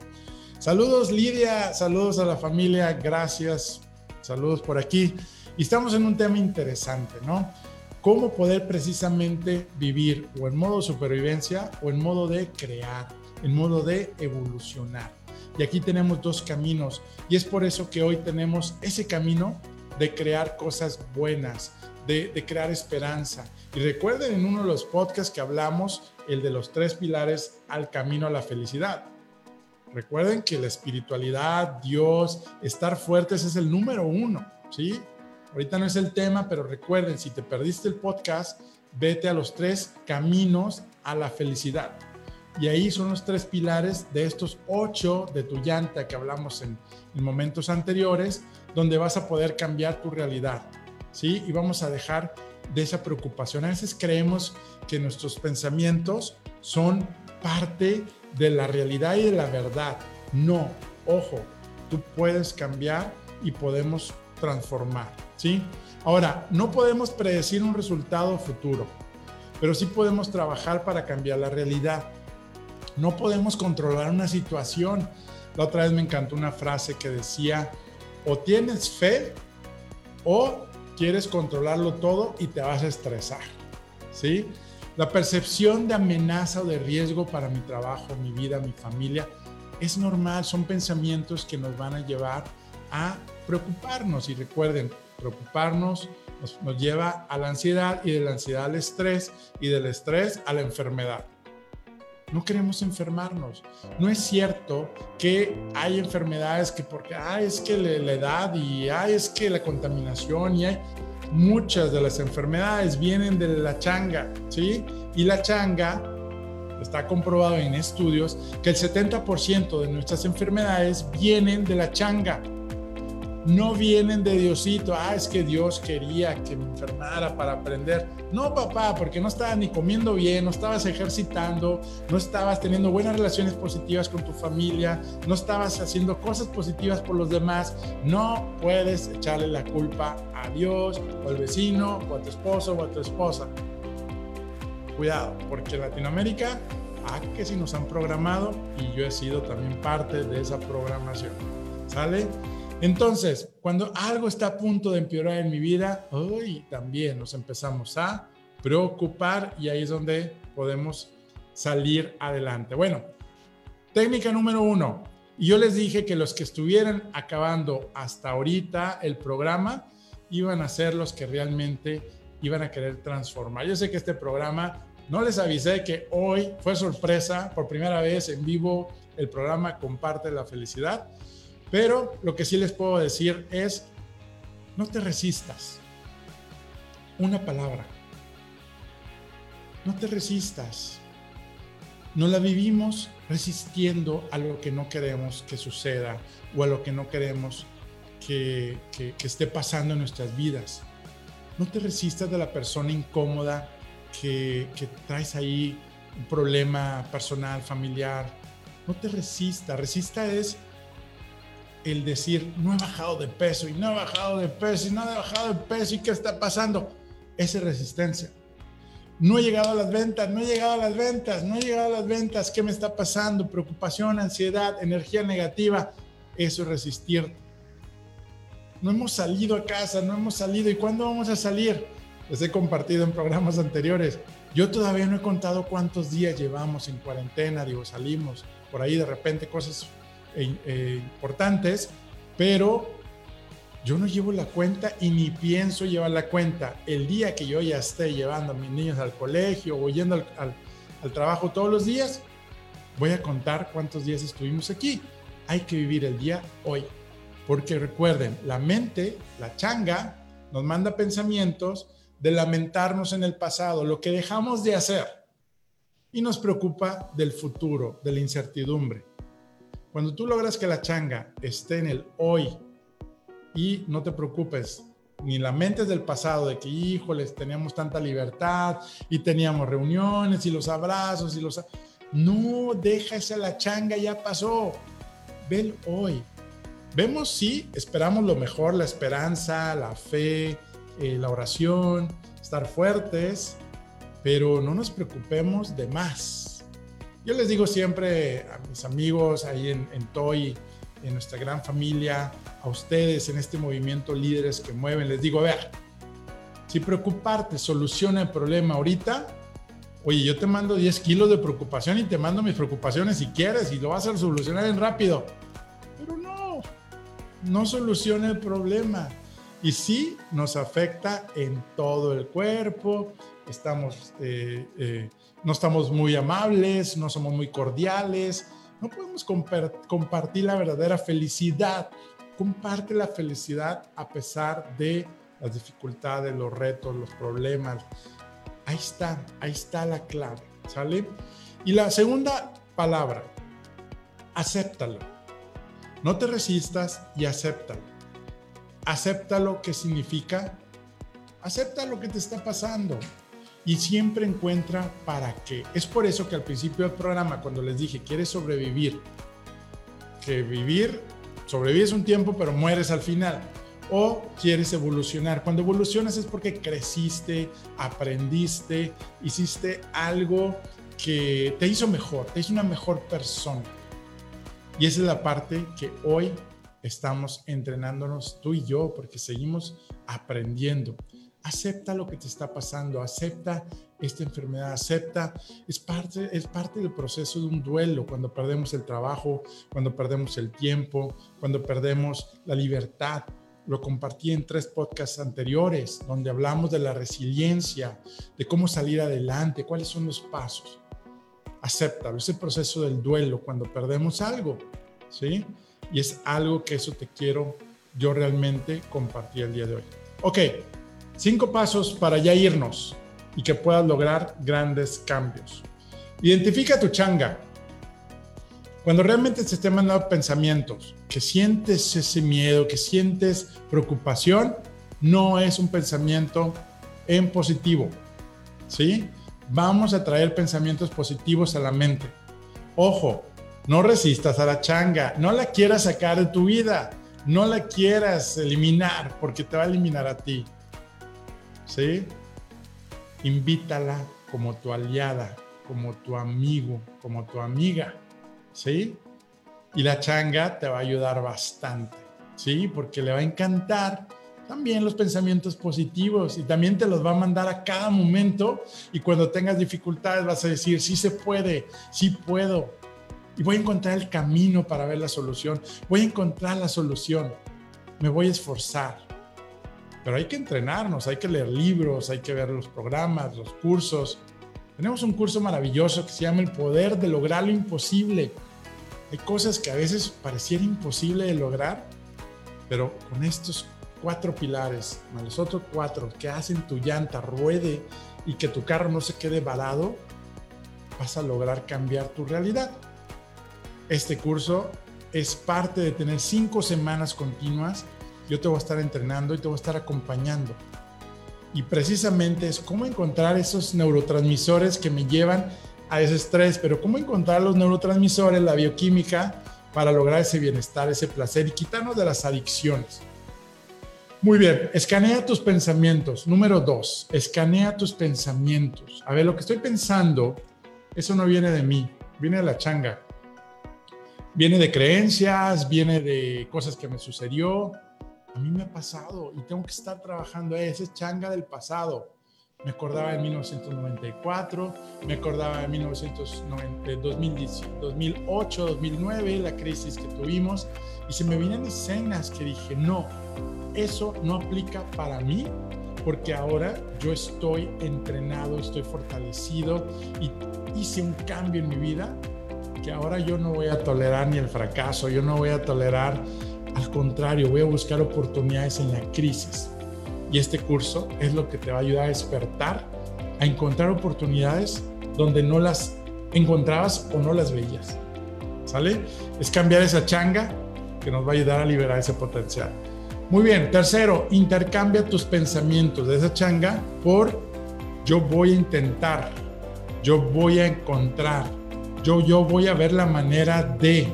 Speaker 2: Saludos Lidia, saludos a la familia, gracias, saludos por aquí. Y estamos en un tema interesante, ¿no? Cómo poder precisamente vivir o en modo supervivencia o en modo de crear, en modo de evolucionar. Y aquí tenemos dos caminos y es por eso que hoy tenemos ese camino de crear cosas buenas, de, de, crear esperanza. Y recuerden en uno de los podcasts que hablamos, el de los tres pilares al camino a la felicidad. Recuerden que la espiritualidad, Dios, estar fuertes es el número uno, ¿sí? Ahorita no es el tema, pero recuerden, si te perdiste el podcast, vete a los tres caminos a la felicidad. Y ahí son los tres pilares de estos ocho de tu llanta que hablamos en, en momentos anteriores, donde vas a poder cambiar tu realidad, ¿sí? Y vamos a dejar de esa preocupación. A veces creemos que nuestros pensamientos son parte de la realidad y de la verdad. No, ojo, tú puedes cambiar y podemos transformar, ¿sí? Ahora, no podemos predecir un resultado futuro, pero sí podemos trabajar para cambiar la realidad. No podemos controlar una situación. La otra vez me encantó una frase que decía, o tienes fe o quieres controlarlo todo y te vas a estresar, ¿sí? La percepción de amenaza o de riesgo para mi trabajo, mi vida, mi familia, es normal, son pensamientos que nos van a llevar a preocuparnos. Y recuerden, preocuparnos nos, lleva a la ansiedad y de la ansiedad al estrés y del estrés a la enfermedad. No queremos enfermarnos. No es cierto que hay enfermedades que porque, ah, es que la edad y, ah, es que la contaminación y hay muchas de las enfermedades vienen de la changa, ¿sí? Y la changa, está comprobado en estudios, que el 70% de nuestras enfermedades vienen de la changa no vienen de Diosito, ah, es que Dios quería que me enfermara para aprender. No, papá, porque no estabas ni comiendo bien, no estabas ejercitando, no estabas teniendo buenas relaciones positivas con tu familia, no estabas haciendo cosas positivas por los demás. No puedes echarle la culpa a Dios o al vecino o a tu esposo o a tu esposa. Cuidado, porque en Latinoamérica, ah, que si nos han programado y yo he sido también parte de esa programación. ¿Sale? Entonces, cuando algo está a punto de empeorar en mi vida, hoy también nos empezamos a preocupar y ahí es donde podemos salir adelante. Bueno, técnica número uno. Yo les dije que los que estuvieran acabando hasta ahorita el programa iban a ser los que realmente iban a querer transformar. Yo sé que este programa, no les avisé que hoy fue sorpresa, por primera vez en vivo, el programa Comparte la Felicidad. Pero lo que sí les puedo decir es, no te resistas. Una palabra. No te resistas. No la vivimos resistiendo a lo que no queremos que suceda o a lo que no queremos que, esté pasando en nuestras vidas. No te resistas de la persona incómoda que, que traes ahí, un problema personal, familiar. No te resista. Resista es el decir, no he bajado de peso y no he bajado de peso y no he bajado de peso y qué está pasando. Esa es resistencia. No he llegado a las ventas, no he llegado a las ventas, no he llegado a las ventas. ¿Qué me está pasando? Preocupación, ansiedad, energía negativa. Eso es resistir. No hemos salido a casa, no hemos salido. ¿Y cuándo vamos a salir? Les he compartido en programas anteriores. Yo todavía no he contado cuántos días llevamos en cuarentena, digo, salimos por ahí de repente cosas e, e importantes, pero yo no llevo la cuenta y ni pienso llevar la cuenta. El día que yo ya esté llevando a mis niños al colegio o yendo al, trabajo todos los días, voy a contar cuántos días estuvimos aquí. Hay que vivir el día hoy. Porque recuerden, la mente, la changa, nos manda pensamientos de lamentarnos en el pasado, lo que dejamos de hacer. Y nos preocupa del futuro, de la incertidumbre. Cuando tú logras que la changa esté en el hoy y no te preocupes, ni la mente del pasado de que, híjoles, teníamos tanta libertad y teníamos reuniones y los abrazos y los... No, déjase la changa, ya pasó. Ven hoy. Vemos, sí, esperamos lo mejor, la esperanza, la fe, eh, la oración, estar fuertes, pero no nos preocupemos de más. Yo les digo siempre a mis amigos ahí en, en TOY, en nuestra gran familia, a ustedes en este movimiento líderes que mueven, les digo, a ver, si preocuparte soluciona el problema ahorita, oye, yo te mando 10 kilos de preocupación y te mando mis preocupaciones si quieres y lo vas a solucionar en rápido. Pero no, no soluciona el problema. Y sí nos afecta en todo el cuerpo, estamos, eh, eh, no estamos muy amables, no somos muy cordiales, no podemos compartir la verdadera felicidad. Comparte la felicidad a pesar de las dificultades, los retos, los problemas. Ahí está, ahí está la clave, ¿sale? Y la segunda palabra, acéptalo. No te resistas y acéptalo. Acéptalo, ¿qué significa? Acepta lo que te está pasando y siempre encuentra para qué. Es por eso que al principio del programa, cuando les dije, quieres sobrevivir, que vivir, sobrevives un tiempo, pero mueres al final o quieres evolucionar. Cuando evolucionas es porque creciste, aprendiste, hiciste algo que te hizo mejor, te hizo una mejor persona. Y esa es la parte que hoy estamos entrenándonos tú y yo, porque seguimos aprendiendo. Acepta lo que te está pasando, acepta esta enfermedad, acepta, es parte, es parte del proceso de un duelo, cuando perdemos el trabajo, cuando perdemos el tiempo, cuando perdemos la libertad, lo compartí en tres podcasts anteriores, donde hablamos de la resiliencia, de cómo salir adelante, cuáles son los pasos. Acéptalo, ese proceso del duelo cuando perdemos algo, ¿sí? Y es algo que eso te quiero yo realmente compartir el día de hoy. Ok, cinco pasos para ya irnos y que puedas lograr grandes cambios. Identifica tu changa, cuando realmente se estén mandando pensamientos, que sientes ese miedo, que sientes preocupación, no es un pensamiento en positivo. ¿Sí? Vamos a traer pensamientos positivos a la mente. Ojo, no resistas a la changa, no la quieras sacar de tu vida, no la quieras eliminar porque te va a eliminar a ti. ¿Sí? Invítala como tu aliada, como tu amigo, como tu amiga. ¿sí? Y la changa te va a ayudar bastante, ¿sí? Porque le va a encantar también los pensamientos positivos y también te los va a mandar a cada momento y cuando tengas dificultades vas a decir, sí se puede, sí puedo. Y voy a encontrar el camino para ver la solución, voy a encontrar la solución, me voy a esforzar. Pero hay que entrenarnos, hay que leer libros, hay que ver los programas, los cursos, tenemos un curso maravilloso que se llama El Poder de Lograr lo Imposible. Hay cosas que a veces pareciera imposible de lograr, pero con estos cuatro pilares, más los otros cuatro que hacen tu llanta ruede y que tu carro no se quede varado, vas a lograr cambiar tu realidad. Este curso es parte de tener cinco semanas continuas. Yo te voy a estar entrenando y te voy a estar acompañando y precisamente es cómo encontrar esos neurotransmisores que me llevan a ese estrés, pero cómo encontrar los neurotransmisores, la bioquímica, para lograr ese bienestar, ese placer y quitarnos de las adicciones. Muy bien, escanea tus pensamientos. Número dos, escanea tus pensamientos. A ver, lo que estoy pensando, eso no viene de mí, viene de la changa. Viene de creencias, viene de cosas que me sucedió, a mí me ha pasado y tengo que estar trabajando ese changa del pasado. Me acordaba de 1994, me acordaba de 1990, 2008, 2009, la crisis que tuvimos, y se me vienen escenas que dije, no, eso no aplica para mí, porque ahora yo estoy entrenado, estoy fortalecido y hice un cambio en mi vida que ahora yo no voy a tolerar ni el fracaso, yo no voy a tolerar al contrario, voy a buscar oportunidades en la crisis. Y este curso es lo que te va a ayudar a despertar, a encontrar oportunidades donde no las encontrabas o no las veías. ¿Sale? Es cambiar esa changa que nos va a ayudar a liberar ese potencial. Muy bien, tercero, intercambia tus pensamientos de esa changa por yo voy a intentar, yo voy a encontrar, yo, yo voy a ver la manera de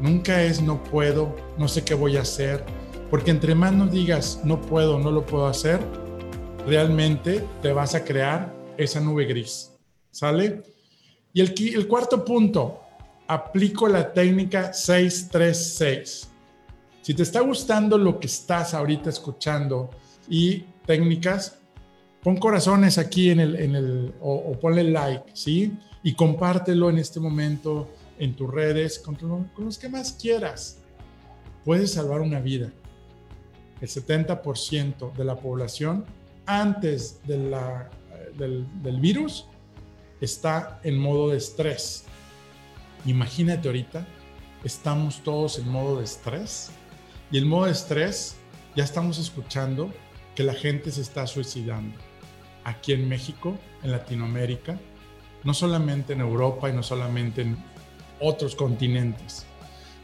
Speaker 2: Nunca es no puedo, no sé qué voy a hacer, porque entre más nos digas no puedo, no lo puedo hacer, realmente te vas a crear esa nube gris. ¿Sale? Y el, cuarto punto, aplico la técnica 636. Si te está gustando lo que estás ahorita escuchando y técnicas, pon corazones aquí en el, en el o, ponle like, ¿sí? Y compártelo en este momento en tus redes, con, con los que más quieras. Puedes salvar una vida. El 70% de la población antes de la, del, del virus está en modo de estrés. Imagínate ahorita, estamos todos en modo de estrés y el modo de estrés ya estamos escuchando que la gente se está suicidando aquí en México, en Latinoamérica, no solamente en Europa y no solamente en otros continentes.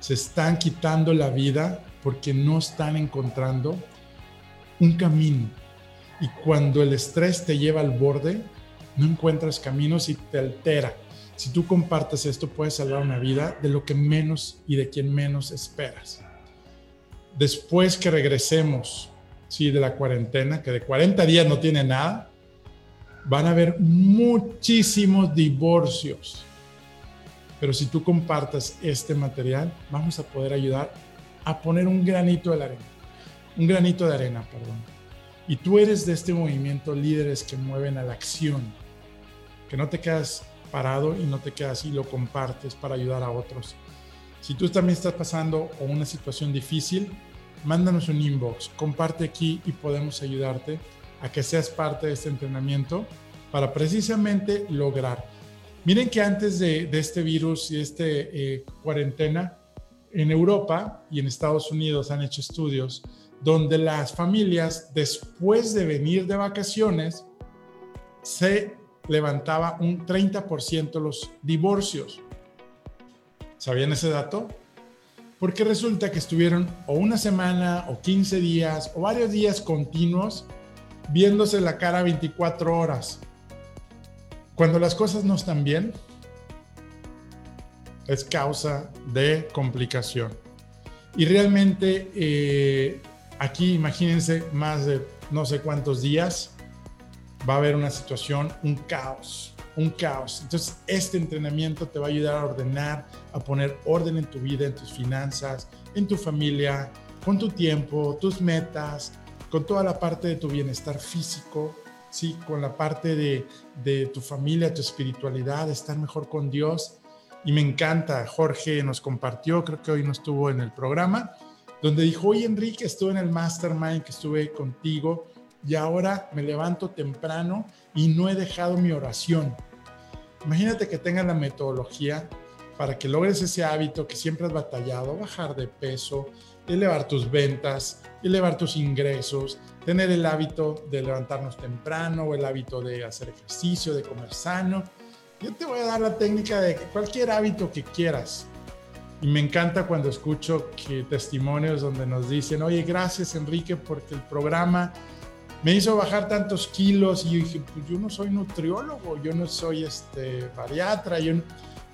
Speaker 2: Se están quitando la vida porque no están encontrando un camino. Y cuando el estrés te lleva al borde, no encuentras caminos y te altera. Si tú compartes esto, puedes salvar una vida de lo que menos y de quien menos esperas. Después que regresemos, sí, de la cuarentena, que de 40 días no tiene nada, van a haber muchísimos divorcios. Pero si tú compartas este material, vamos a poder ayudar a poner un granito de arena. Un granito de arena, perdón. Y tú eres de este movimiento líderes que mueven a la acción. Que no te quedas parado y no te quedas y lo compartes para ayudar a otros. Si tú también estás pasando una situación difícil, mándanos un inbox, comparte aquí y podemos ayudarte a que seas parte de este entrenamiento para precisamente lograr. Miren que antes de, este virus y esta eh, cuarentena, en Europa y en Estados Unidos han hecho estudios donde las familias, después de venir de vacaciones, se levantaba un 30% los divorcios. ¿Sabían ese dato? Porque resulta que estuvieron o una semana o 15 días o varios días continuos viéndose la cara 24 horas. Cuando las cosas no están bien, es causa de complicación. Y realmente eh, aquí imagínense más de no sé cuántos días va a haber una situación, un caos, un caos. Entonces, este entrenamiento te va a ayudar a ordenar, a poner orden en tu vida, en tus finanzas, en tu familia, con tu tiempo, tus metas, con toda la parte de tu bienestar físico, sí, con la parte de, tu familia, tu espiritualidad, estar mejor con Dios. Y me encanta, Jorge nos compartió, creo que hoy no estuvo en el programa, donde dijo, oye Enrique, estuve en el mastermind que estuve contigo y ahora me levanto temprano y no he dejado mi oración. Imagínate que tengas la metodología para que logres ese hábito que siempre has batallado, bajar de peso, elevar tus ventas, elevar tus ingresos, tener el hábito de levantarnos temprano o el hábito de hacer ejercicio, de comer sano. Yo te voy a dar la técnica de cualquier hábito que quieras. Y me encanta cuando escucho que testimonios donde nos dicen, oye, gracias Enrique porque el programa me hizo bajar tantos kilos y yo dije, pues yo no soy nutriólogo, yo no soy este bariatra, yo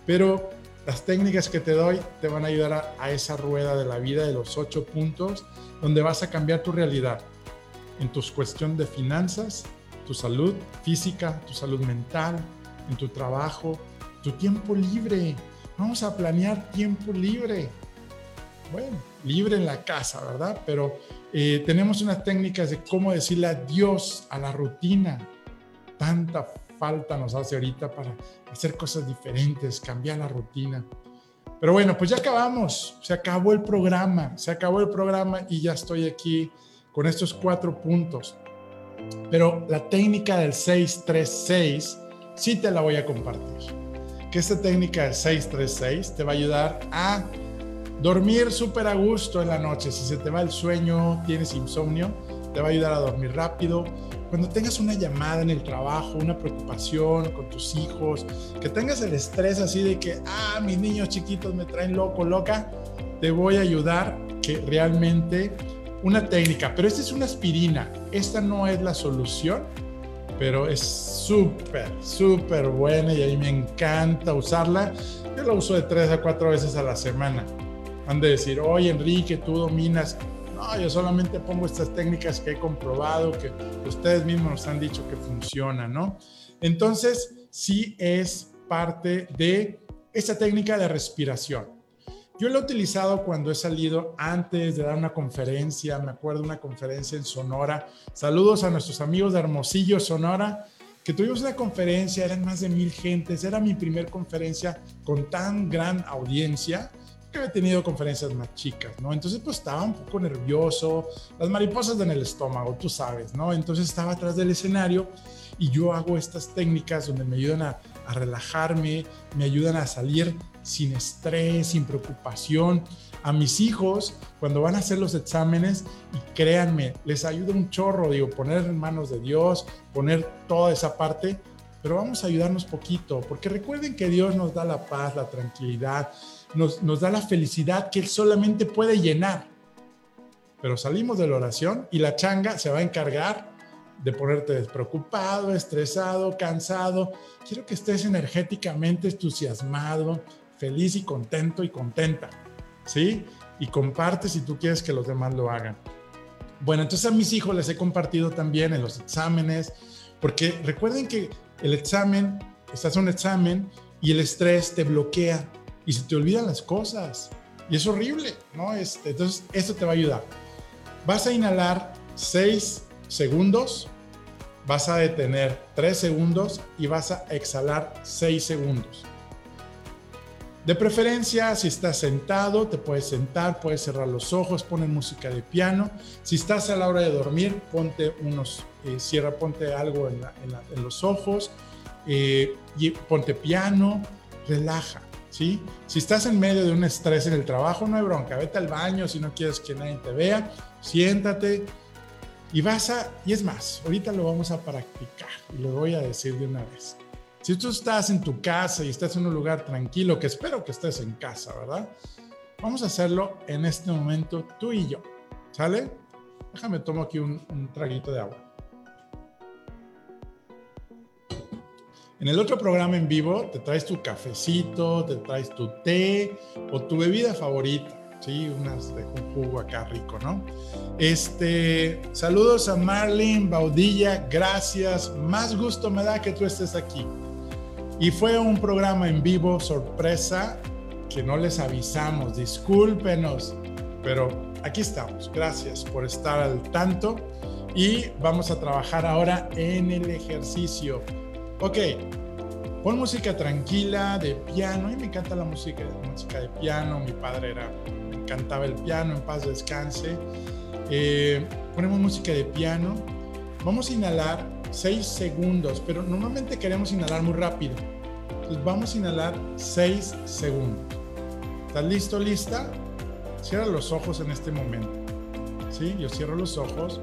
Speaker 2: pero las técnicas que te doy te van a ayudar a, esa rueda de la vida de los ocho puntos, donde vas a cambiar tu realidad en tu cuestión de finanzas, tu salud física, tu salud mental, en tu trabajo, tu tiempo libre. Vamos a planear tiempo libre. Bueno, libre en la casa, ¿verdad? Pero eh, tenemos unas técnicas de cómo decirle adiós a la rutina. Tanta falta nos hace ahorita para hacer cosas diferentes, cambiar la rutina. Pero bueno, pues ya acabamos, se acabó el programa, se acabó el programa y ya estoy aquí con estos cuatro puntos. Pero la técnica del 636 sí te la voy a compartir. Que esta técnica del 636 te va a ayudar a Dormir súper a gusto en la noche. Si se te va el sueño, tienes insomnio, te va a ayudar a dormir rápido. Cuando tengas una llamada en el trabajo, una preocupación con tus hijos, que tengas el estrés así de que, ah, mis niños chiquitos me traen loco, loca, te voy a ayudar que realmente una técnica, pero esta es una aspirina, esta no es la solución, pero es súper, súper buena y a mí me encanta usarla. Yo la uso de tres a cuatro veces a la semana Han de decir, oye Enrique, tú dominas. No, yo solamente pongo estas técnicas que he comprobado, que ustedes mismos nos han dicho que funcionan, ¿no? Entonces, sí es parte de esta técnica de respiración. Yo lo he utilizado cuando he salido antes de dar una conferencia, me acuerdo una conferencia en Sonora. Saludos a nuestros amigos de Hermosillo, Sonora, que tuvimos una conferencia, eran más de mil gentes, era mi primer conferencia con tan gran audiencia que había tenido conferencias más chicas, ¿no? Entonces pues estaba un poco nervioso, las mariposas en el estómago, tú sabes, ¿no? Entonces estaba atrás del escenario y yo hago estas técnicas donde me ayudan a, a relajarme, me ayudan a salir sin estrés, sin preocupación. A mis hijos, cuando van a hacer los exámenes, y créanme, les ayuda un chorro, digo, poner en manos de Dios, poner toda esa parte, pero vamos a ayudarnos poquito, porque recuerden que Dios nos da la paz, la tranquilidad, nos, da la felicidad que Él solamente puede llenar. Pero salimos de la oración y la changa se va a encargar de ponerte despreocupado, estresado, cansado. Quiero que estés energéticamente entusiasmado, feliz y contento y contenta, ¿sí? Y comparte si tú quieres que los demás lo hagan. Bueno, entonces a mis hijos les he compartido también en los exámenes, porque recuerden que el examen, estás en un examen y el estrés te bloquea y se te olvidan las cosas. Y es horrible, ¿no? Este, entonces, esto te va a ayudar. Vas a inhalar 6 segundos, vas a detener 3 segundos y vas a exhalar 6 segundos. De preferencia, si estás sentado, te puedes sentar, puedes cerrar los ojos, poner música de piano. Si estás a la hora de dormir, ponte unos, eh, cierra, ponte algo en, los ojos, eh, y ponte piano, relaja, ¿sí? Si estás en medio de un estrés en el trabajo, no hay bronca, vete al baño si no quieres que nadie te vea, siéntate y vas a, y es más, ahorita lo vamos a practicar y lo voy a decir de una vez. Si tú estás en tu casa y estás en un lugar tranquilo, que espero que estés en casa, ¿verdad? Vamos a hacerlo en este momento tú y yo. ¿Sale? Déjame tomo aquí un, un traguito de agua. En el otro programa en vivo te traes tu cafecito, te traes tu té o tu bebida favorita, ¿sí? Unas de un jugo acá rico, ¿no? Este, saludos a Marlene Baudilla, gracias. Más gusto me da que tú estés aquí. Y fue un programa en vivo sorpresa que no les avisamos, discúlpenos, pero aquí estamos. Gracias por estar al tanto y vamos a trabajar ahora en el ejercicio. Ok, pon música tranquila de piano. A mí me encanta la música, música de piano. Mi padre era, encantaba el piano, en paz descanse. Eh, ponemos música de piano. Vamos a inhalar 6 segundos, pero normalmente queremos inhalar muy rápido. Entonces vamos a inhalar 6 segundos. ¿Estás listo, lista? Cierra los ojos en este momento. ¿Sí? Yo cierro los ojos.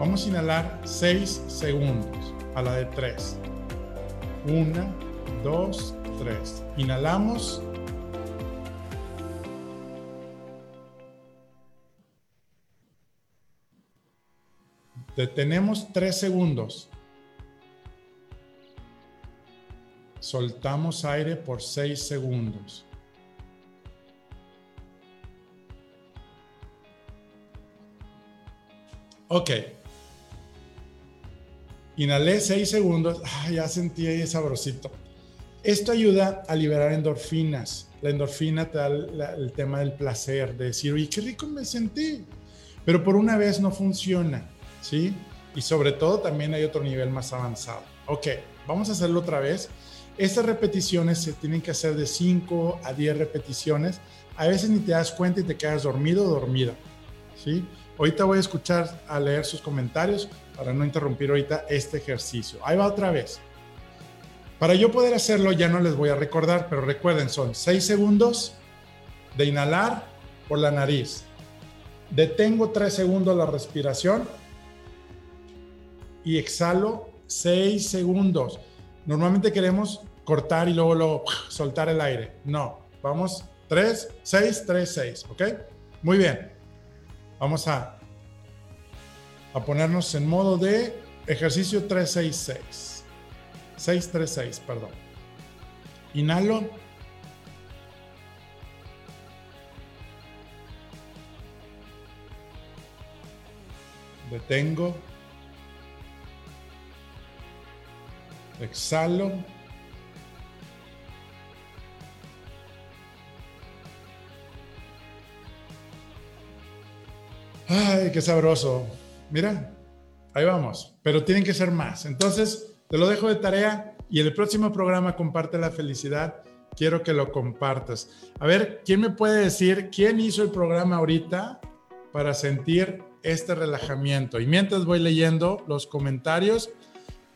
Speaker 2: Vamos a inhalar 6 segundos a la de 3. 1, 2, 3. Inhalamos. Detenemos 3 segundos. Soltamos aire por 6 segundos. Ok. Inhalé 6 segundos. Ah, ya sentí ahí sabrosito. Esto ayuda a liberar endorfinas. La endorfina te da el tema del placer, de decir, oye, qué rico me sentí. Pero por una vez no funciona, ¿sí? Y sobre todo también hay otro nivel más avanzado. Ok, vamos a hacerlo otra vez. Estas repeticiones se tienen que hacer de 5 a 10 repeticiones. A veces ni te das cuenta y te quedas dormido o dormida. ¿sí? Ahorita voy a escuchar a leer sus comentarios para no interrumpir ahorita este ejercicio. Ahí va otra vez. Para yo poder hacerlo ya no les voy a recordar, pero recuerden, son 6 segundos de inhalar por la nariz. Detengo 3 segundos la respiración y exhalo 6 segundos. Normalmente queremos cortar y luego, luego soltar el aire. No, vamos 3, 6, 3, 6, ¿ok? Muy bien. Vamos a, a ponernos en modo de ejercicio 366. 636, perdón. Inhalo. Detengo. Exhalo. Ay, qué sabroso. Mira, ahí vamos. Pero tienen que ser más. Entonces, te lo dejo de tarea y el próximo programa comparte la felicidad. Quiero que lo compartas. A ver, ¿quién me puede decir quién hizo el programa ahorita para sentir este relajamiento? Y mientras voy leyendo los comentarios,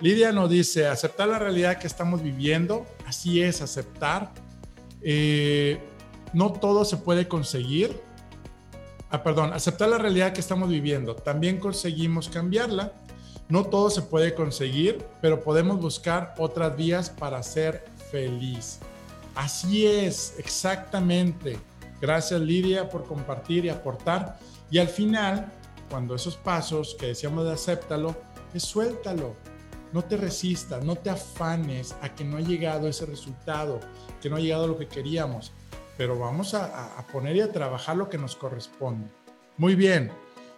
Speaker 2: Lidia nos dice, aceptar la realidad que estamos viviendo, así es, aceptar. Eh, no todo se puede conseguir, ah, perdón, aceptar la realidad que estamos viviendo. También conseguimos cambiarla. No todo se puede conseguir, pero podemos buscar otras vías para ser feliz. Así es, exactamente. Gracias Lidia por compartir y aportar. Y al final, cuando esos pasos que decíamos de acéptalo, es suéltalo. No te resistas, no te afanes a que no ha llegado ese resultado, que no ha llegado lo que queríamos pero vamos a, poner y a trabajar lo que nos corresponde. Muy bien.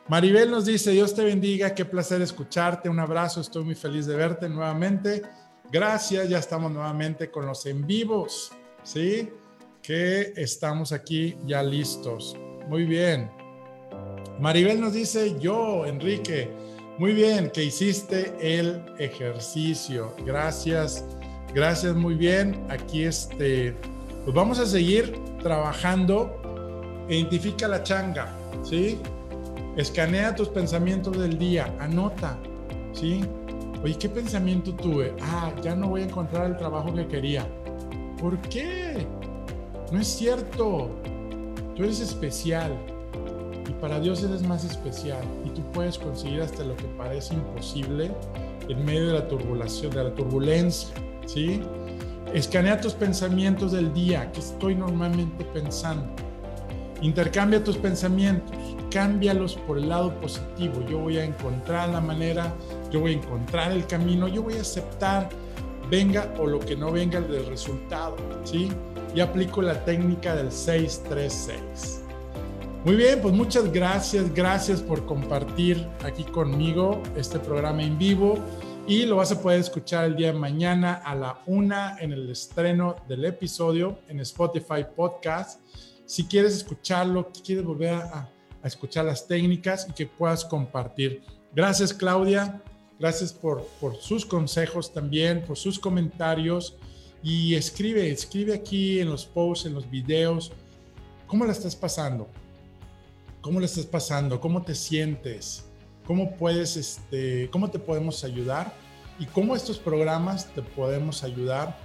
Speaker 2: Maribel nos dice, Dios te bendiga, qué placer escucharte, un abrazo, estoy muy feliz de verte nuevamente. Gracias, ya estamos nuevamente con los en vivos, ¿sí? Que estamos aquí ya listos. Muy bien. Maribel nos dice, yo, Enrique, muy bien, que hiciste el ejercicio. Gracias, gracias, muy bien. Aquí este pues vamos a seguir trabajando. Identifica la changa, ¿sí? Escanea tus pensamientos del día, anota, ¿sí? Oye, ¿qué pensamiento tuve? Ah, ya no voy a encontrar el trabajo que quería. ¿Por qué? No es cierto. Tú eres especial y para Dios eres más especial y tú puedes conseguir hasta lo que parece imposible en medio de la turbulación, de la turbulencia, ¿sí? Escanea tus pensamientos del día, que estoy normalmente pensando. Intercambia tus pensamientos, cámbialos por el lado positivo. Yo voy a encontrar la manera, yo voy a encontrar el camino, yo voy a aceptar, venga o lo que no venga del resultado, ¿sí? Y aplico la técnica del 636. Muy bien, pues muchas gracias, gracias por compartir aquí conmigo este programa en vivo y lo vas a poder escuchar el día de mañana a la una en el estreno del episodio en Spotify Podcast. Si quieres escucharlo, quieres volver a, escuchar las técnicas y que puedas compartir. Gracias Claudia, gracias por, por sus consejos también, por sus comentarios y escribe, escribe aquí en los posts, en los videos, ¿cómo la estás pasando? ¿Cómo la estás pasando? ¿Cómo te sientes? Cómo puedes, este, cómo te podemos ayudar y cómo estos programas te podemos ayudar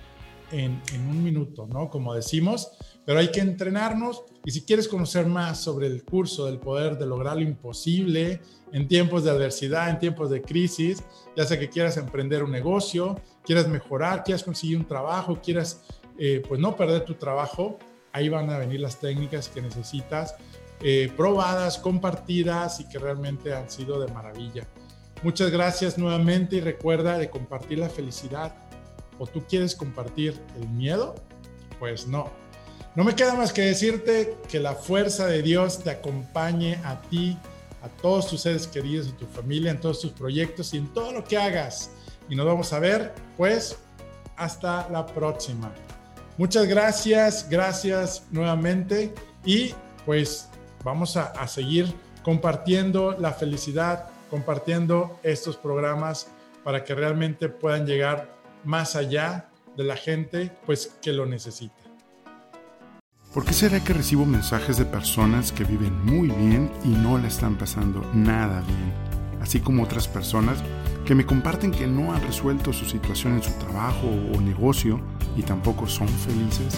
Speaker 2: en, en, un minuto, ¿no? Como decimos, pero hay que entrenarnos y si quieres conocer más sobre el curso del poder de lograr lo imposible en tiempos de adversidad, en tiempos de crisis, ya sea que quieras emprender un negocio, quieras mejorar, quieras conseguir un trabajo, quieras eh, pues no perder tu trabajo, ahí van a venir las técnicas que necesitas eh, probadas, compartidas y que realmente han sido de maravilla. Muchas gracias nuevamente y recuerda de compartir la felicidad. ¿O tú quieres compartir el miedo? Pues no. No me queda más que decirte que la fuerza de Dios te acompañe a ti, a todos tus seres queridos, a tu familia, en todos tus proyectos y en todo lo que hagas. Y nos vamos a ver, pues, hasta la próxima. Muchas gracias, gracias nuevamente y pues vamos a, seguir compartiendo la felicidad, compartiendo estos programas para que realmente puedan llegar más allá de la gente pues que lo necesita.
Speaker 3: ¿Por qué será que recibo mensajes de personas que viven muy bien y no le están pasando nada bien? Así como otras personas que me comparten que no han resuelto su situación en su trabajo o negocio y tampoco son felices.